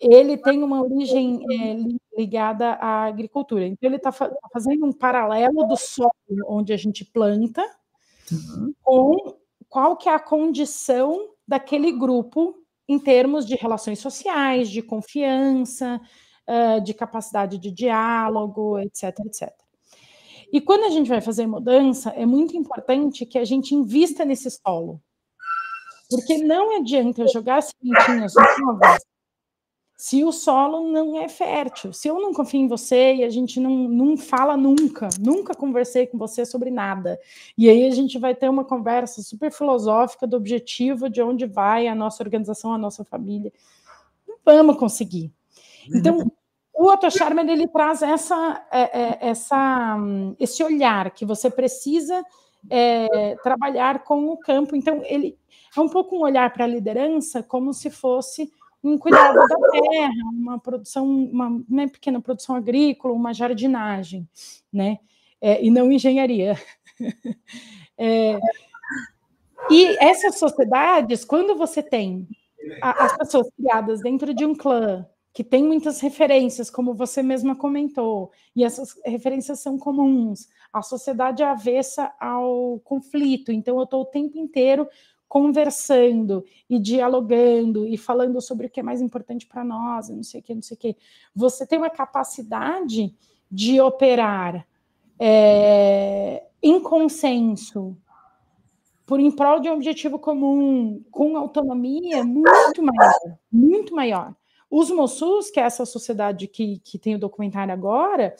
ele tem uma origem é, ligada à agricultura. Então, ele está fa tá fazendo um paralelo do solo onde a gente planta uhum. com qual que é a condição daquele grupo em termos de relações sociais, de confiança, uh, de capacidade de diálogo, etc, etc. E quando a gente vai fazer mudança, é muito importante que a gente invista nesse solo. Porque não adianta jogar sementinhas novas se o solo não é fértil, se eu não confio em você e a gente não, não fala nunca, nunca conversei com você sobre nada, e aí a gente vai ter uma conversa super filosófica do objetivo de onde vai a nossa organização, a nossa família, não vamos conseguir. Então, o Otto Scharmer, ele traz essa, é, é, essa, esse olhar que você precisa é, trabalhar com o campo. Então, ele é um pouco um olhar para a liderança como se fosse um cuidado da terra, uma produção, uma, uma né, pequena produção agrícola, uma jardinagem, né? É, e não engenharia. é, e essas sociedades, quando você tem a, as pessoas criadas dentro de um clã, que tem muitas referências, como você mesma comentou, e essas referências são comuns, a sociedade é avessa ao conflito, então eu estou o tempo inteiro conversando e dialogando e falando sobre o que é mais importante para nós, não sei o que, não sei o que. Você tem uma capacidade de operar é, em consenso, por em prol de um objetivo comum, com autonomia muito maior, muito maior. Os Mossus, que é essa sociedade que, que tem o documentário agora,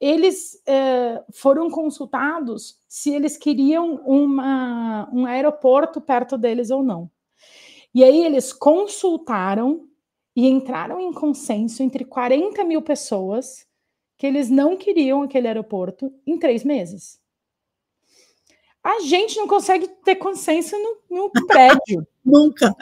eles eh, foram consultados se eles queriam uma, um aeroporto perto deles ou não. E aí eles consultaram e entraram em consenso entre 40 mil pessoas que eles não queriam aquele aeroporto em três meses. A gente não consegue ter consenso no, no prédio. Nunca.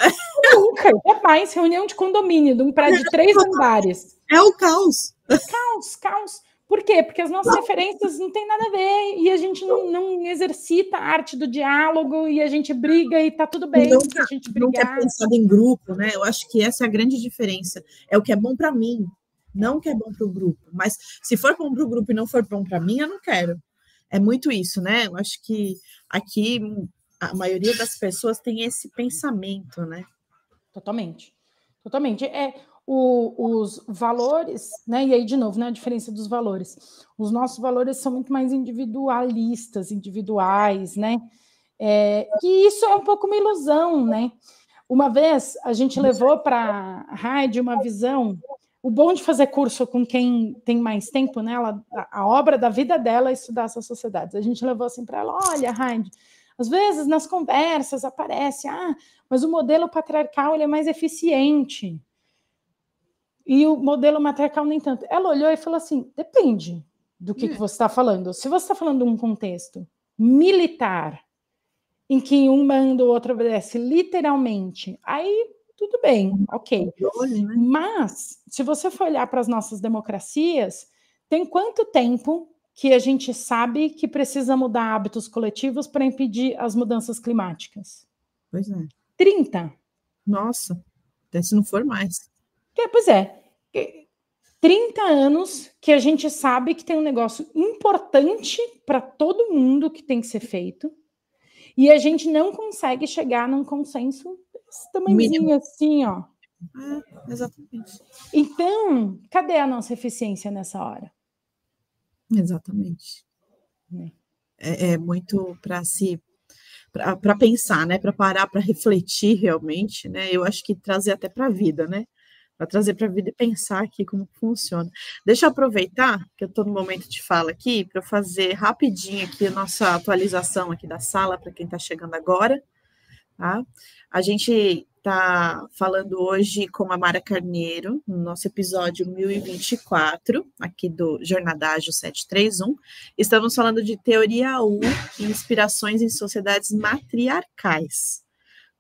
Nunca. É mais reunião de condomínio, de um prédio de três andares. É o caos. Caos, caos. Por quê? Porque as nossas referências não têm nada a ver e a gente não, não exercita a arte do diálogo e a gente briga e tá tudo bem não, que a gente brigar. Não é pensado em grupo, né? Eu acho que essa é a grande diferença. É o que é bom para mim, não o que é bom para o grupo. Mas se for bom para o grupo e não for bom para mim, eu não quero. É muito isso, né? Eu acho que aqui a maioria das pessoas tem esse pensamento, né? Totalmente. Totalmente. É, o, os valores, né? E aí, de novo, né, a diferença dos valores. Os nossos valores são muito mais individualistas, individuais, né? É, e isso é um pouco uma ilusão, né? Uma vez a gente levou para a rádio uma visão. O bom de fazer curso com quem tem mais tempo nela, a, a obra da vida dela é estudar essas sociedades. A gente levou assim para ela: olha, Raid, às vezes nas conversas aparece, ah, mas o modelo patriarcal ele é mais eficiente. E o modelo matriarcal nem tanto. Ela olhou e falou assim: depende do que, que hum. você está falando. Se você está falando de um contexto militar, em que um manda o outro obedece literalmente, aí tudo bem, ok. Né? Mas, se você for olhar para as nossas democracias, tem quanto tempo que a gente sabe que precisa mudar hábitos coletivos para impedir as mudanças climáticas? Pois é. 30. Nossa, até se não for mais. É, pois é. 30 anos que a gente sabe que tem um negócio importante para todo mundo que tem que ser feito e a gente não consegue chegar num consenso desse tamanhozinho assim, ó. É, exatamente. Então, cadê a nossa eficiência nessa hora? Exatamente. É, é, é muito para se para pensar, né? Para parar, para refletir realmente, né? Eu acho que trazer até para a vida, né? Para trazer para a vida e pensar aqui como funciona. Deixa eu aproveitar que eu estou no momento de fala aqui para fazer rapidinho aqui a nossa atualização aqui da sala para quem está chegando agora. Tá? A gente está falando hoje com a Mara Carneiro, no nosso episódio 1024, aqui do Jornadágio 731. Estamos falando de teoria U e inspirações em sociedades matriarcais.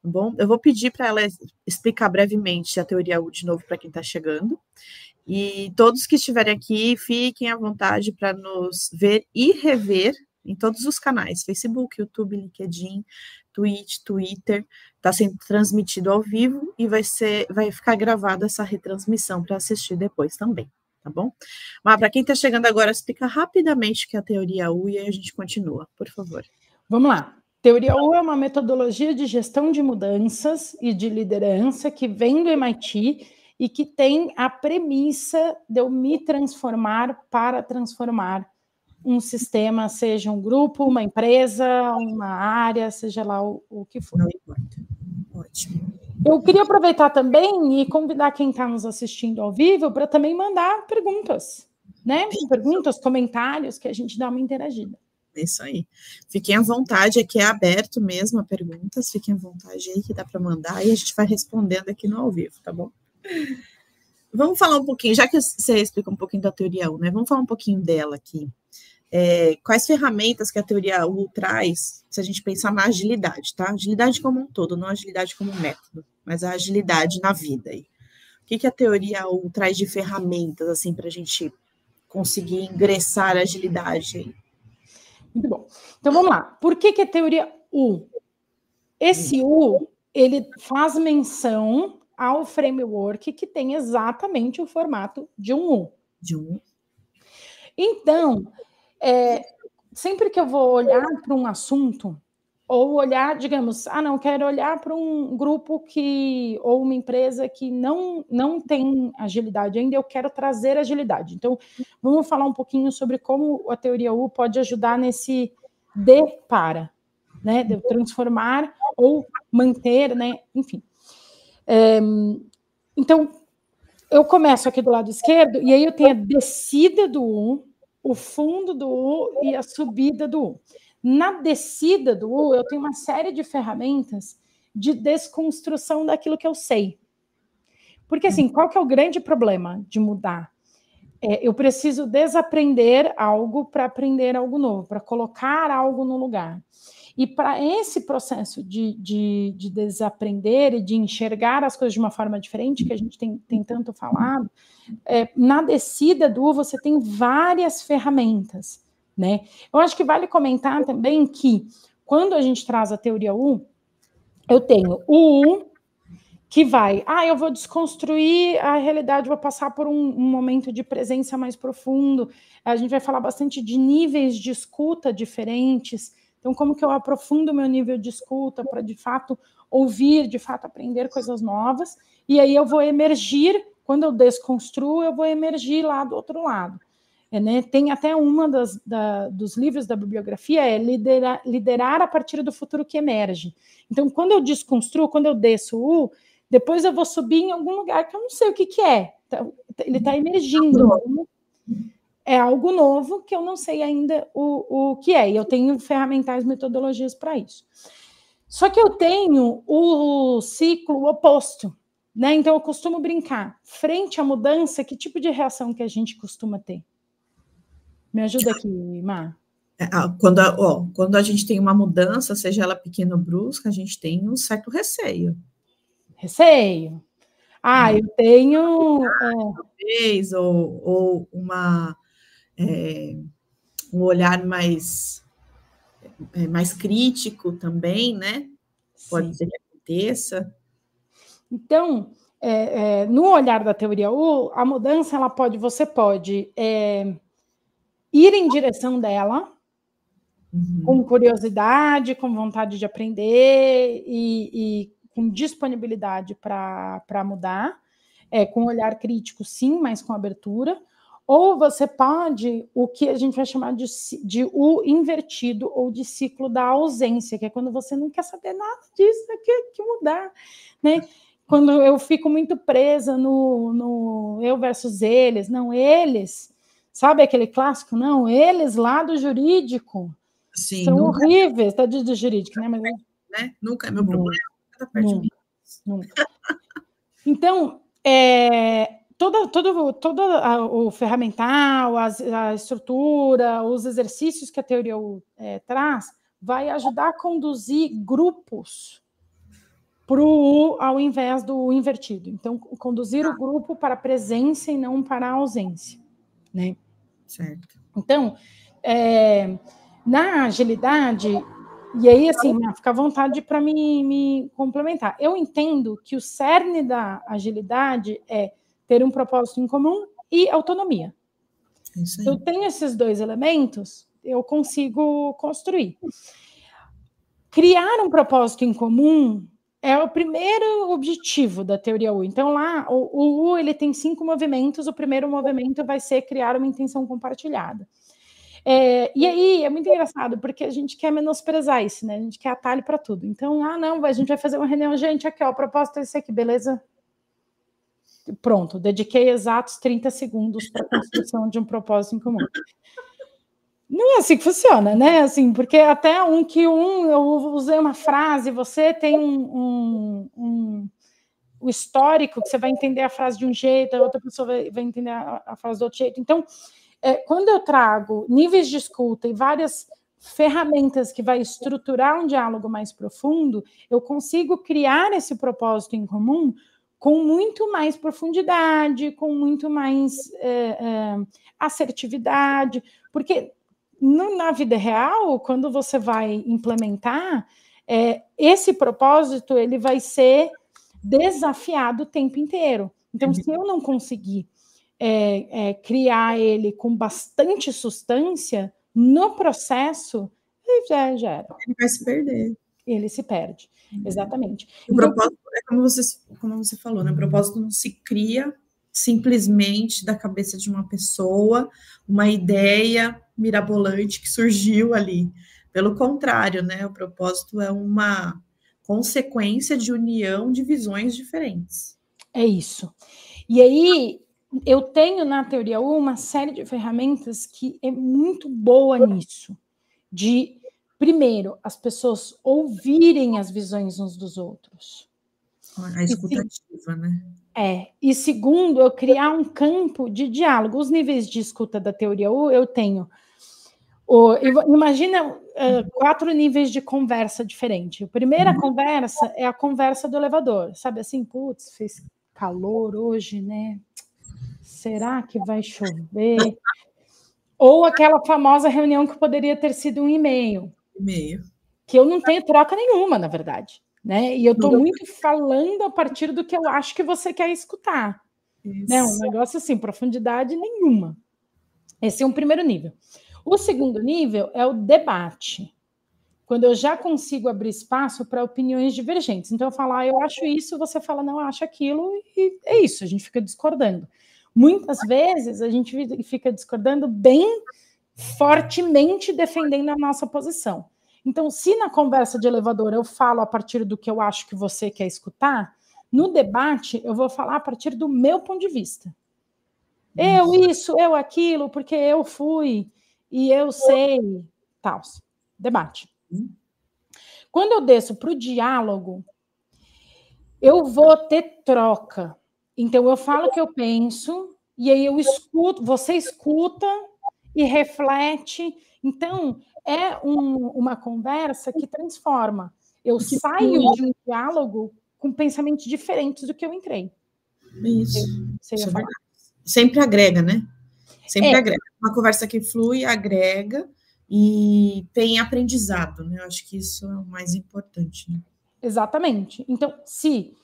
Bom? Eu vou pedir para ela explicar brevemente a teoria U de novo para quem está chegando. E todos que estiverem aqui, fiquem à vontade para nos ver e rever em todos os canais: Facebook, YouTube, LinkedIn, Twitch, Twitter. Está sendo transmitido ao vivo e vai ser, vai ficar gravada essa retransmissão para assistir depois também, tá bom? Mas para quem está chegando agora, explica rapidamente o que é a teoria U e aí a gente continua, por favor. Vamos lá. Teoria U é uma metodologia de gestão de mudanças e de liderança que vem do MIT e que tem a premissa de eu me transformar para transformar um sistema, seja um grupo, uma empresa, uma área, seja lá o, o que for. Não importa. Ótimo. Eu queria aproveitar também e convidar quem está nos assistindo ao vivo para também mandar perguntas, né? Perguntas, comentários, que a gente dá uma interagida. É isso aí. Fiquem à vontade, aqui é aberto mesmo a perguntas, fiquem à vontade aí que dá para mandar e a gente vai respondendo aqui no ao vivo, tá bom? Vamos falar um pouquinho, já que você explica um pouquinho da teoria U, né? Vamos falar um pouquinho dela aqui. É, quais ferramentas que a teoria U traz, se a gente pensar na agilidade, tá? Agilidade como um todo, não agilidade como método, mas a agilidade na vida aí. O que, que a teoria U traz de ferramentas, assim, para a gente conseguir ingressar a agilidade? Muito bom. Então vamos lá. Por que, que é teoria U? Esse U ele faz menção ao framework que tem exatamente o formato de um U. De um. Então, é, sempre que eu vou olhar para um assunto, ou olhar, digamos, ah, não, quero olhar para um grupo que, ou uma empresa que não, não tem agilidade ainda, eu quero trazer agilidade. Então, vamos falar um pouquinho sobre como a teoria U pode ajudar nesse de para, né, de transformar ou manter, né, enfim. É, então, eu começo aqui do lado esquerdo, e aí eu tenho a descida do U, o fundo do U e a subida do U. Na descida do U, eu tenho uma série de ferramentas de desconstrução daquilo que eu sei. Porque, assim, qual que é o grande problema de mudar? É, eu preciso desaprender algo para aprender algo novo, para colocar algo no lugar. E para esse processo de, de, de, desaprender e de enxergar as coisas de uma forma diferente, que a gente tem, tem tanto falado, é, na descida do U você tem várias ferramentas. Né? Eu acho que vale comentar também que quando a gente traz a teoria U, eu tenho o U que vai, ah, eu vou desconstruir a realidade, vou passar por um, um, momento de presença mais profundo. A gente vai falar bastante de níveis de escuta diferentes. Então, como que eu aprofundo meu nível de escuta para de fato ouvir, de fato aprender coisas novas? E aí eu vou emergir, quando eu desconstruo, eu vou emergir lá do outro lado. É, né? Tem até uma das, da, dos livros da bibliografia é liderar, liderar a partir do futuro que emerge. Então, quando eu desconstruo, quando eu desço o, depois eu vou subir em algum lugar que eu não sei o que, que é. Então, ele está emergindo. É algo novo que eu não sei ainda o, o que é. E eu tenho ferramentais, metodologias para isso. Só que eu tenho o ciclo oposto. Né? Então, eu costumo brincar. Frente à mudança, que tipo de reação que a gente costuma ter? Me ajuda aqui, Mar. É, quando a, ó, quando a gente tem uma mudança, seja ela pequena ou brusca, a gente tem um certo receio. Receio. Ah, eu tenho. Talvez, é... ou, ou uma, é, um olhar mais, é, mais crítico também, né? Pode Sim. ser que aconteça. Então, é, é, no olhar da teoria U, a mudança ela pode, você pode é, ir em direção dela, uhum. com curiosidade, com vontade de aprender e, e com disponibilidade para mudar, é, com olhar crítico, sim, mas com abertura. Ou você pode, o que a gente vai chamar de, de o invertido ou de ciclo da ausência, que é quando você não quer saber nada disso, quer, que mudar, né? Quando eu fico muito presa no, no eu versus eles, não, eles Sabe aquele clássico? Não, eles lá do jurídico Sim, são nunca... horríveis, tá do, jurídico, né? Mas... né? Nunca é meu problema, nunca tá nunca, nunca. Então, é, todo, todo, todo a, o ferramental, a, a, estrutura, os exercícios que a teoria é, traz, vai ajudar a conduzir grupos para o ao invés do invertido. Então, conduzir o tá. grupo para a presença e não para a ausência. Né? Certo. Então, é, na agilidade, e aí, assim, fica à vontade para me, me complementar. Eu entendo que o cerne da agilidade é ter um propósito em comum e autonomia. Eu tenho esses dois elementos, eu consigo construir. Criar um propósito em comum é o primeiro objetivo da teoria U. Então, lá, o, o U ele tem cinco movimentos. O primeiro movimento vai ser criar uma intenção compartilhada. É, e aí é muito engraçado, porque a gente quer menosprezar isso, né? A gente quer atalho para tudo. Então, ah, não, a gente vai fazer uma reunião, gente, aqui, ó, a proposta é esse aqui, beleza? Pronto, dediquei exatos 30 segundos para a construção de um propósito em comum. Não é assim que funciona, né? Assim, porque até um que um eu usei uma frase, você tem um, um, um o histórico que você vai entender a frase de um jeito, a outra pessoa vai, vai entender a, a, frase do outro jeito. Então, é, quando eu trago níveis de escuta e várias ferramentas que vai estruturar um diálogo mais profundo, eu consigo criar esse propósito em comum com muito mais profundidade, com muito mais é, é, assertividade, porque no, na vida real, quando você vai implementar, é, esse propósito ele vai ser desafiado o tempo inteiro. Então, se eu não conseguir é, é, criar ele com bastante substância, no processo, ele já, já era. Ele vai se perder. Ele se perde, uhum. exatamente. O então, propósito é como você, como você falou, né? O propósito não se cria simplesmente da cabeça de uma pessoa, uma ideia mirabolante que surgiu ali. Pelo contrário, né? O propósito é uma consequência de união de visões diferentes. É isso. E aí, eu tenho na teoria uma série de ferramentas que é muito boa nisso. De, primeiro, as pessoas ouvirem as visões uns dos outros. A escutativa, né? É. E segundo, eu criar um campo de diálogo. Os níveis de escuta da teoria U, eu tenho o, imagina uh, quatro níveis de conversa diferente. A primeira uhum. conversa é a conversa do elevador, sabe assim, putz, fez calor hoje, né? Será que vai chover? Ou aquela famosa reunião que poderia ter sido um e-mail. E-mail. Que eu não tenho troca nenhuma, na verdade. Né? E eu estou muito falando a partir do que eu acho que você quer escutar. Isso. Né? Um negócio assim, profundidade nenhuma. Esse é um primeiro nível. O segundo nível é o debate, quando eu já consigo abrir espaço para opiniões divergentes. Então, eu falo, ah, eu acho isso, você fala, não, eu acho aquilo, e é isso, a gente fica discordando. muitas vezes a gente fica discordando bem fortemente defendendo a nossa posição. Então, se na conversa de elevador eu falo a partir do que eu acho que você quer escutar, no debate eu vou falar a partir do meu ponto de vista. Eu isso, eu aquilo, porque eu fui e eu sei, tal. Debate. Quando eu desço para o diálogo, eu vou ter troca. Então eu falo o que eu penso e aí eu escuto, você escuta e reflete. Então é um, uma conversa que transforma. Eu saio de um diálogo com pensamentos diferentes do que eu entrei. Isso. É Sempre agrega, né? Sempre é. agrega. Uma conversa que flui, agrega e tem aprendizado, né? Eu acho que isso é o mais importante. Né? Exatamente. Então, se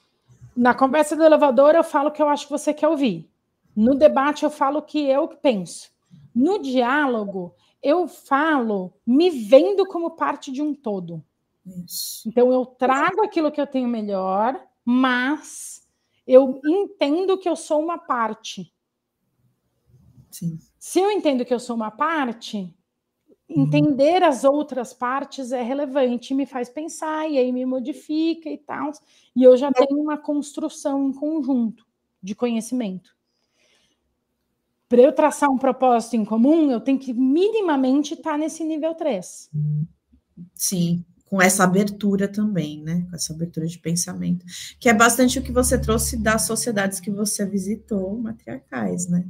na conversa do elevador eu falo o que eu acho que você quer ouvir, no debate eu falo o que eu penso, no diálogo eu falo me vendo como parte de um todo. Isso. Então eu trago aquilo que eu tenho melhor, mas eu entendo que eu sou uma parte. Sim. Se eu entendo que eu sou uma parte, entender as outras partes é relevante, me faz pensar, e aí me modifica e tal. E eu já tenho uma construção em conjunto de conhecimento. Para eu traçar um propósito em comum, eu tenho que minimamente estar nesse nível 3. Sim, com essa abertura também, né? Com essa abertura de pensamento. Que é bastante o que você trouxe das sociedades que você visitou, matriarcais, né?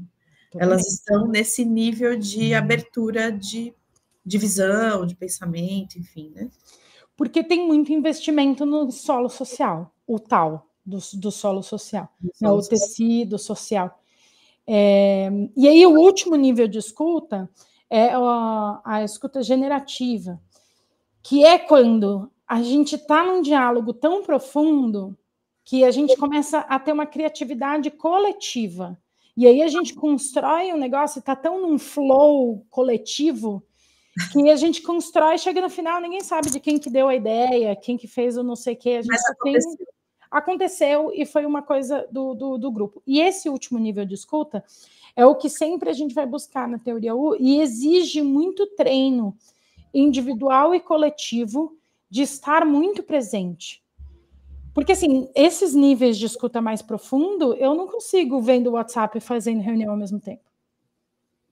Elas estão nesse nível de abertura de de visão, de pensamento, enfim, né? Porque tem muito investimento no solo social, o tal do, do solo social, né? o tecido social. É, e aí, o último nível de escuta é a, a escuta generativa, que é quando a gente está num diálogo tão profundo que a gente começa a ter uma criatividade coletiva. E aí a gente constrói um negócio, está tão num flow coletivo que a gente constrói, chega no final, ninguém sabe de quem que deu a ideia, quem que fez o não sei o quê. A gente Mas aconteceu. Tem... aconteceu e foi uma coisa do, do, do, grupo. E esse último nível de escuta é o que sempre a gente vai buscar na teoria U e exige muito treino individual e coletivo de estar muito presente. Porque, assim, esses níveis de escuta mais profundo, eu não consigo vendo o WhatsApp fazendo reunião ao mesmo tempo.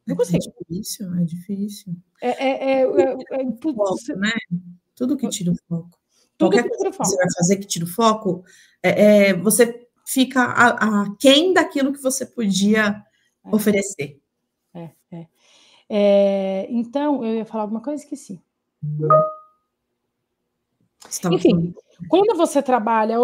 Não consigo. É difícil, é difícil. É, é, é, é, é foco, né? Tudo que tira o foco. Tudo Qualquer coisa que você vai fazer que tira o foco, é, é você fica a, a quem daquilo que você podia é. oferecer. É, é, é. Então, eu ia falar alguma coisa, esqueci. Enfim, falando. quando você trabalha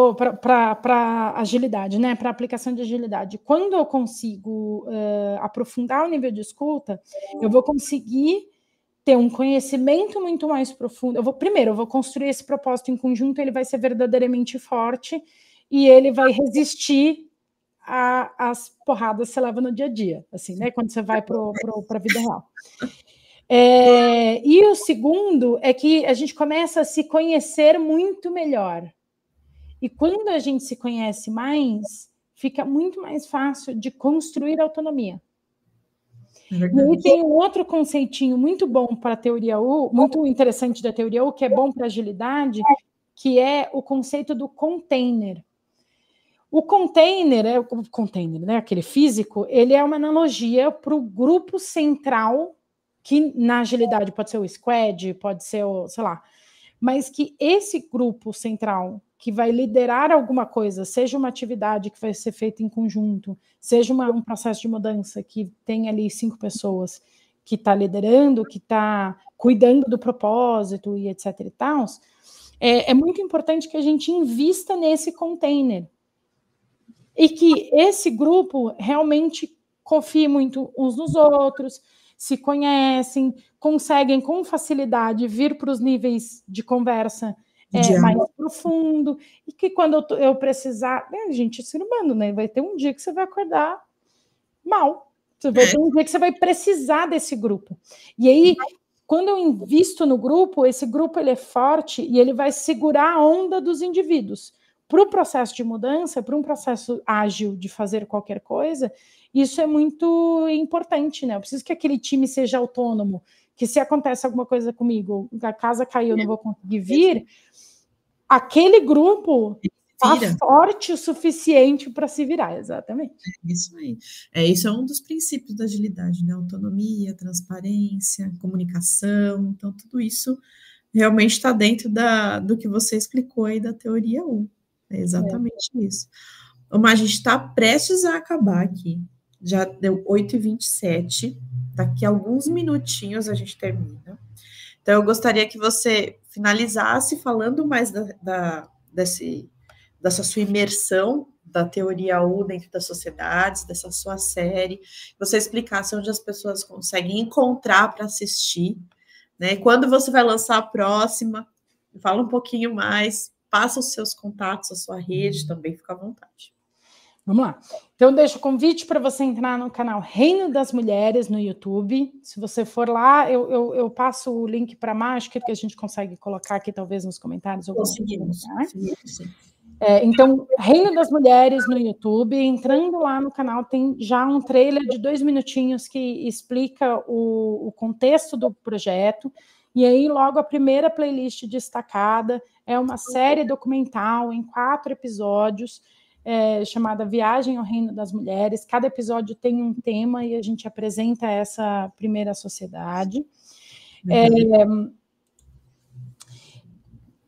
para agilidade, né, para aplicação de agilidade, quando eu consigo uh, aprofundar o nível de escuta, eu vou conseguir ter um conhecimento muito mais profundo. Eu vou primeiro, eu vou construir esse propósito em conjunto, ele vai ser verdadeiramente forte e ele vai resistir às porradas que você leva no dia a dia, assim, né? Quando você vai para a vida real. É, e o segundo é que a gente começa a se conhecer muito melhor. E quando a gente se conhece mais, fica muito mais fácil de construir autonomia. É e tem um outro conceitinho muito bom para a teoria U, muito interessante da teoria U, que é bom para agilidade, que é o conceito do container. O container, é o container, né, aquele físico, ele é uma analogia para o grupo central, que na agilidade pode ser o squad, pode ser o, sei lá, mas que esse grupo central que vai liderar alguma coisa, seja uma atividade que vai ser feita em conjunto, seja uma, um processo de mudança que tem ali cinco pessoas que está liderando, que está cuidando do propósito e etc e tal, é, é muito importante que a gente invista nesse container. E que esse grupo realmente confie muito uns nos outros, se conhecem, conseguem com facilidade vir para os níveis de conversa é, mais profundo, e que quando eu, eu precisar, né, gente, ser humano, né? Vai ter um dia que você vai acordar mal. Você vai ter um dia que você vai precisar desse grupo. E aí, quando eu invisto no grupo, esse grupo ele é forte e ele vai segurar a onda dos indivíduos. para o processo de mudança, para um processo ágil de fazer qualquer coisa, isso é muito importante, né? Eu preciso que aquele time seja autônomo, que se acontece alguma coisa comigo, a casa caiu, eu não vou conseguir vir, aquele grupo está forte o suficiente para se virar, exatamente. É isso aí. É, isso é um dos princípios da agilidade, né? Autonomia, transparência, comunicação, então tudo isso realmente está dentro da, do que você explicou aí da teoria 1. É exatamente é. isso. Mas a gente está prestes a acabar aqui. Já deu 8h27. Daqui a alguns minutinhos a gente termina. Então, eu gostaria que você finalizasse falando mais da, da, desse, dessa sua imersão da teoria U dentro das sociedades, dessa sua série, você explicasse onde as pessoas conseguem encontrar para assistir, né? Quando você vai lançar a próxima, fala um pouquinho mais, passa os seus contatos, a sua rede também, fica à vontade. Vamos lá. Então, deixo o convite para você entrar no canal Reino das Mulheres no YouTube. Se você for lá, eu, eu, eu passo o link para a Mágica, que a gente consegue colocar aqui, talvez, nos comentários. Conseguimos. É, então, Reino das Mulheres no YouTube. Entrando lá no canal, tem já um trailer de dois minutinhos que explica o, o contexto do projeto. E aí, logo, a primeira playlist destacada é uma série documental em quatro episódios, é, chamada Viagem ao Reino das Mulheres. Cada episódio tem um tema e a gente apresenta essa primeira sociedade. Uhum. É,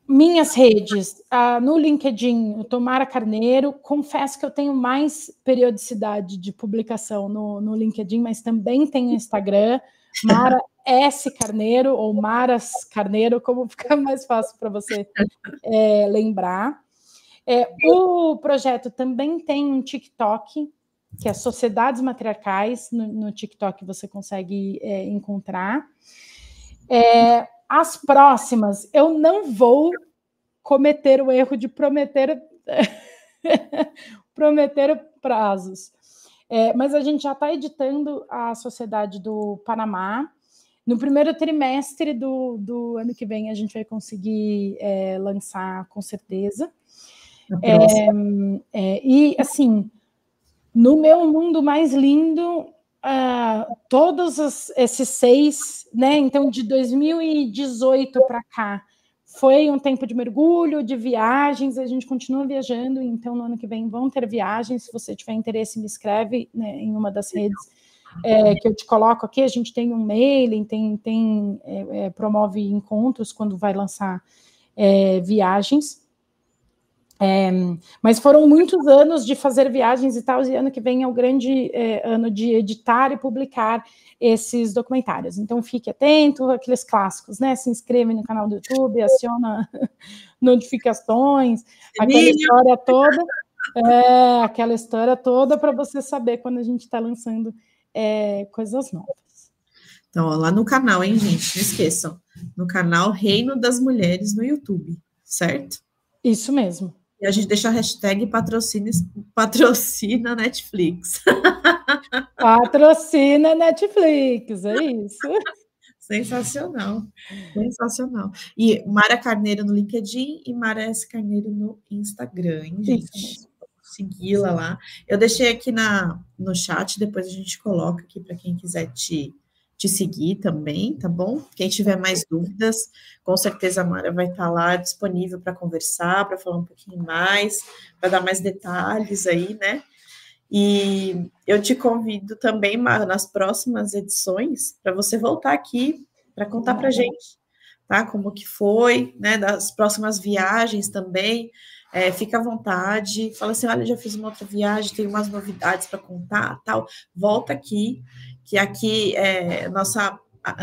minhas redes, uh, no LinkedIn, o Tomara Carneiro, confesso que eu tenho mais periodicidade de publicação no, no LinkedIn, mas também tenho Instagram, Mara S. Carneiro ou Maras Carneiro, como fica mais fácil para você é, lembrar. É, o projeto também tem um TikTok, que é Sociedades Matriarcais, no, no TikTok você consegue é, encontrar. É, as próximas, eu não vou cometer o erro de prometer prometer prazos. É, mas a gente já está editando a Sociedade do Panamá. No primeiro trimestre do, do ano que vem, a gente vai conseguir é, lançar com certeza. É, é, e, assim, no meu mundo mais lindo, uh, todos os, esses seis, né? Então, de 2018 para cá, foi um tempo de mergulho, de viagens, a gente continua viajando, então no ano que vem vão ter viagens. Se você tiver interesse, me escreve né, em uma das redes é, que eu te coloco aqui. A gente tem um mailing, tem, tem é, é promove encontros quando vai lançar é, viagens. É, mas foram muitos anos de fazer viagens e tal, e ano que vem é o grande é, ano de editar e publicar esses documentários. Então fique atento, aqueles clássicos, né? Se inscreve no canal do YouTube, aciona notificações, aquela história toda, é, aquela história toda para você saber quando a gente está lançando é, coisas novas. Então, ó, lá no canal, hein, gente? Não esqueçam. No canal Reino das Mulheres no YouTube, certo? Isso mesmo. E a gente deixa a hashtag patrocina, patrocina Netflix. Patrocina Netflix, é isso. Sensacional, sensacional. E Mara Carneiro no LinkedIn e Mara S. Carneiro no Instagram, hein, gente? Segui-la lá. Eu deixei aqui na, no chat, depois a gente coloca aqui para quem quiser te te seguir também, tá bom? Quem tiver mais dúvidas, com certeza a Mara vai estar lá disponível para conversar, para falar um pouquinho mais, para dar mais detalhes aí, né? E eu te convido também, Mara, nas próximas edições, para você voltar aqui para contar para gente, tá? Como que foi, né? Das próximas viagens também. É, fica à vontade, fala assim: olha, já fiz uma outra viagem, tenho umas novidades para contar, tal. Volta aqui que aqui é nossa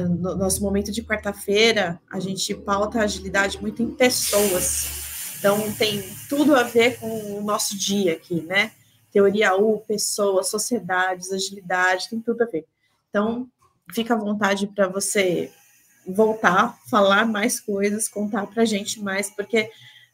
no nosso momento de quarta-feira a gente pauta a agilidade muito em pessoas. Então tem tudo a ver com o nosso dia aqui, né? Teoria U, pessoas, sociedades, agilidade, tem tudo a ver. Então fica à vontade para você voltar, falar mais coisas, contar para a gente mais, porque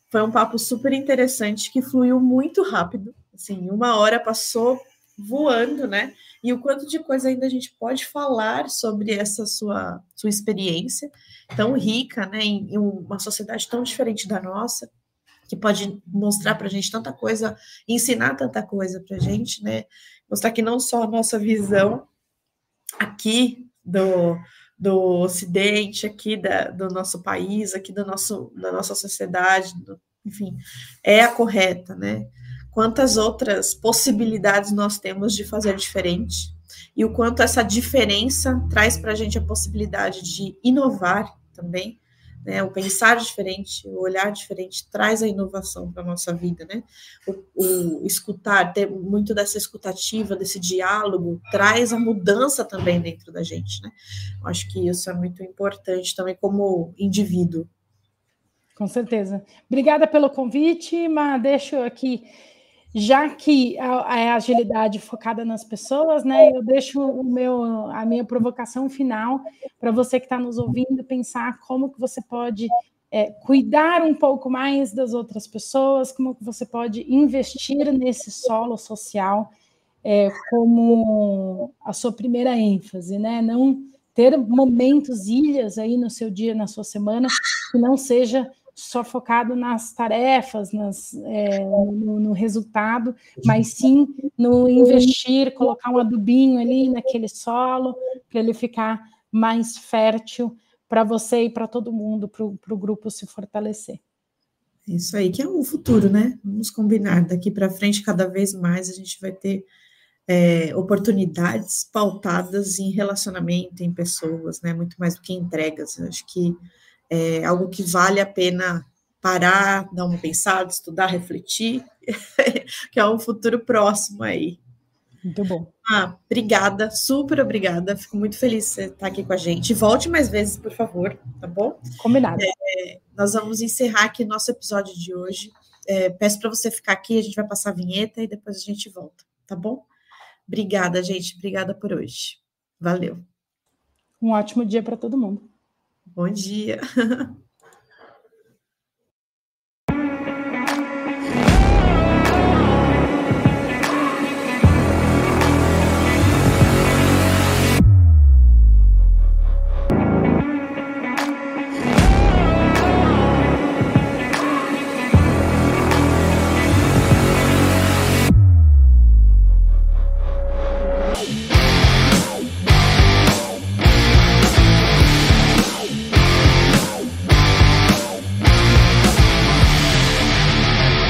foi um papo super interessante que fluiu muito rápido. Assim, uma hora passou voando, né? E o quanto de coisa ainda a gente pode falar sobre essa sua, sua experiência tão rica, né? Em, em uma sociedade tão diferente da nossa, que pode mostrar para a gente tanta coisa, ensinar tanta coisa para a gente, né? Mostrar que não só a nossa visão aqui do, do Ocidente, aqui da, do nosso país, aqui do nosso, da nossa sociedade, do, enfim, é a correta, né? Quantas outras possibilidades nós temos de fazer diferente e o quanto essa diferença traz para a gente a possibilidade de inovar também, né? O pensar diferente, o olhar diferente traz a inovação para a nossa vida, né? O, o, escutar, ter muito dessa escutativa, desse diálogo, traz a mudança também dentro da gente, né? Eu acho que isso é muito importante também como indivíduo. Com certeza. Obrigada pelo convite, mas deixo aqui já que a agilidade focada nas pessoas, né? Eu deixo o meu, a minha provocação final para você que está nos ouvindo pensar como que você pode é, cuidar um pouco mais das outras pessoas, como que você pode investir nesse solo social é, como a sua primeira ênfase, né? Não ter momentos, ilhas aí no seu dia, na sua semana, que não seja só focado nas tarefas, nas, é, no, no, resultado, mas sim no investir, colocar um adubinho ali naquele solo, para ele ficar mais fértil para você e para todo mundo, para o grupo se fortalecer. Isso aí, que é o futuro, né? Vamos combinar, daqui para frente, cada vez mais a gente vai ter é, oportunidades pautadas em relacionamento, em pessoas, né? Muito mais do que entregas. Eu acho que é algo que vale a pena parar, dar uma pensada, estudar, refletir, que é um futuro próximo aí. Muito bom. Ah, obrigada, super obrigada. Fico muito feliz de você estar aqui com a gente. Volte mais vezes, por favor, tá bom? Combinado. É, nós vamos encerrar aqui nosso episódio de hoje. É, peço para você ficar aqui, a gente vai passar a vinheta e depois a gente volta, tá bom? Obrigada, gente. Obrigada por hoje. Valeu. Um ótimo dia para todo mundo. Bom dia.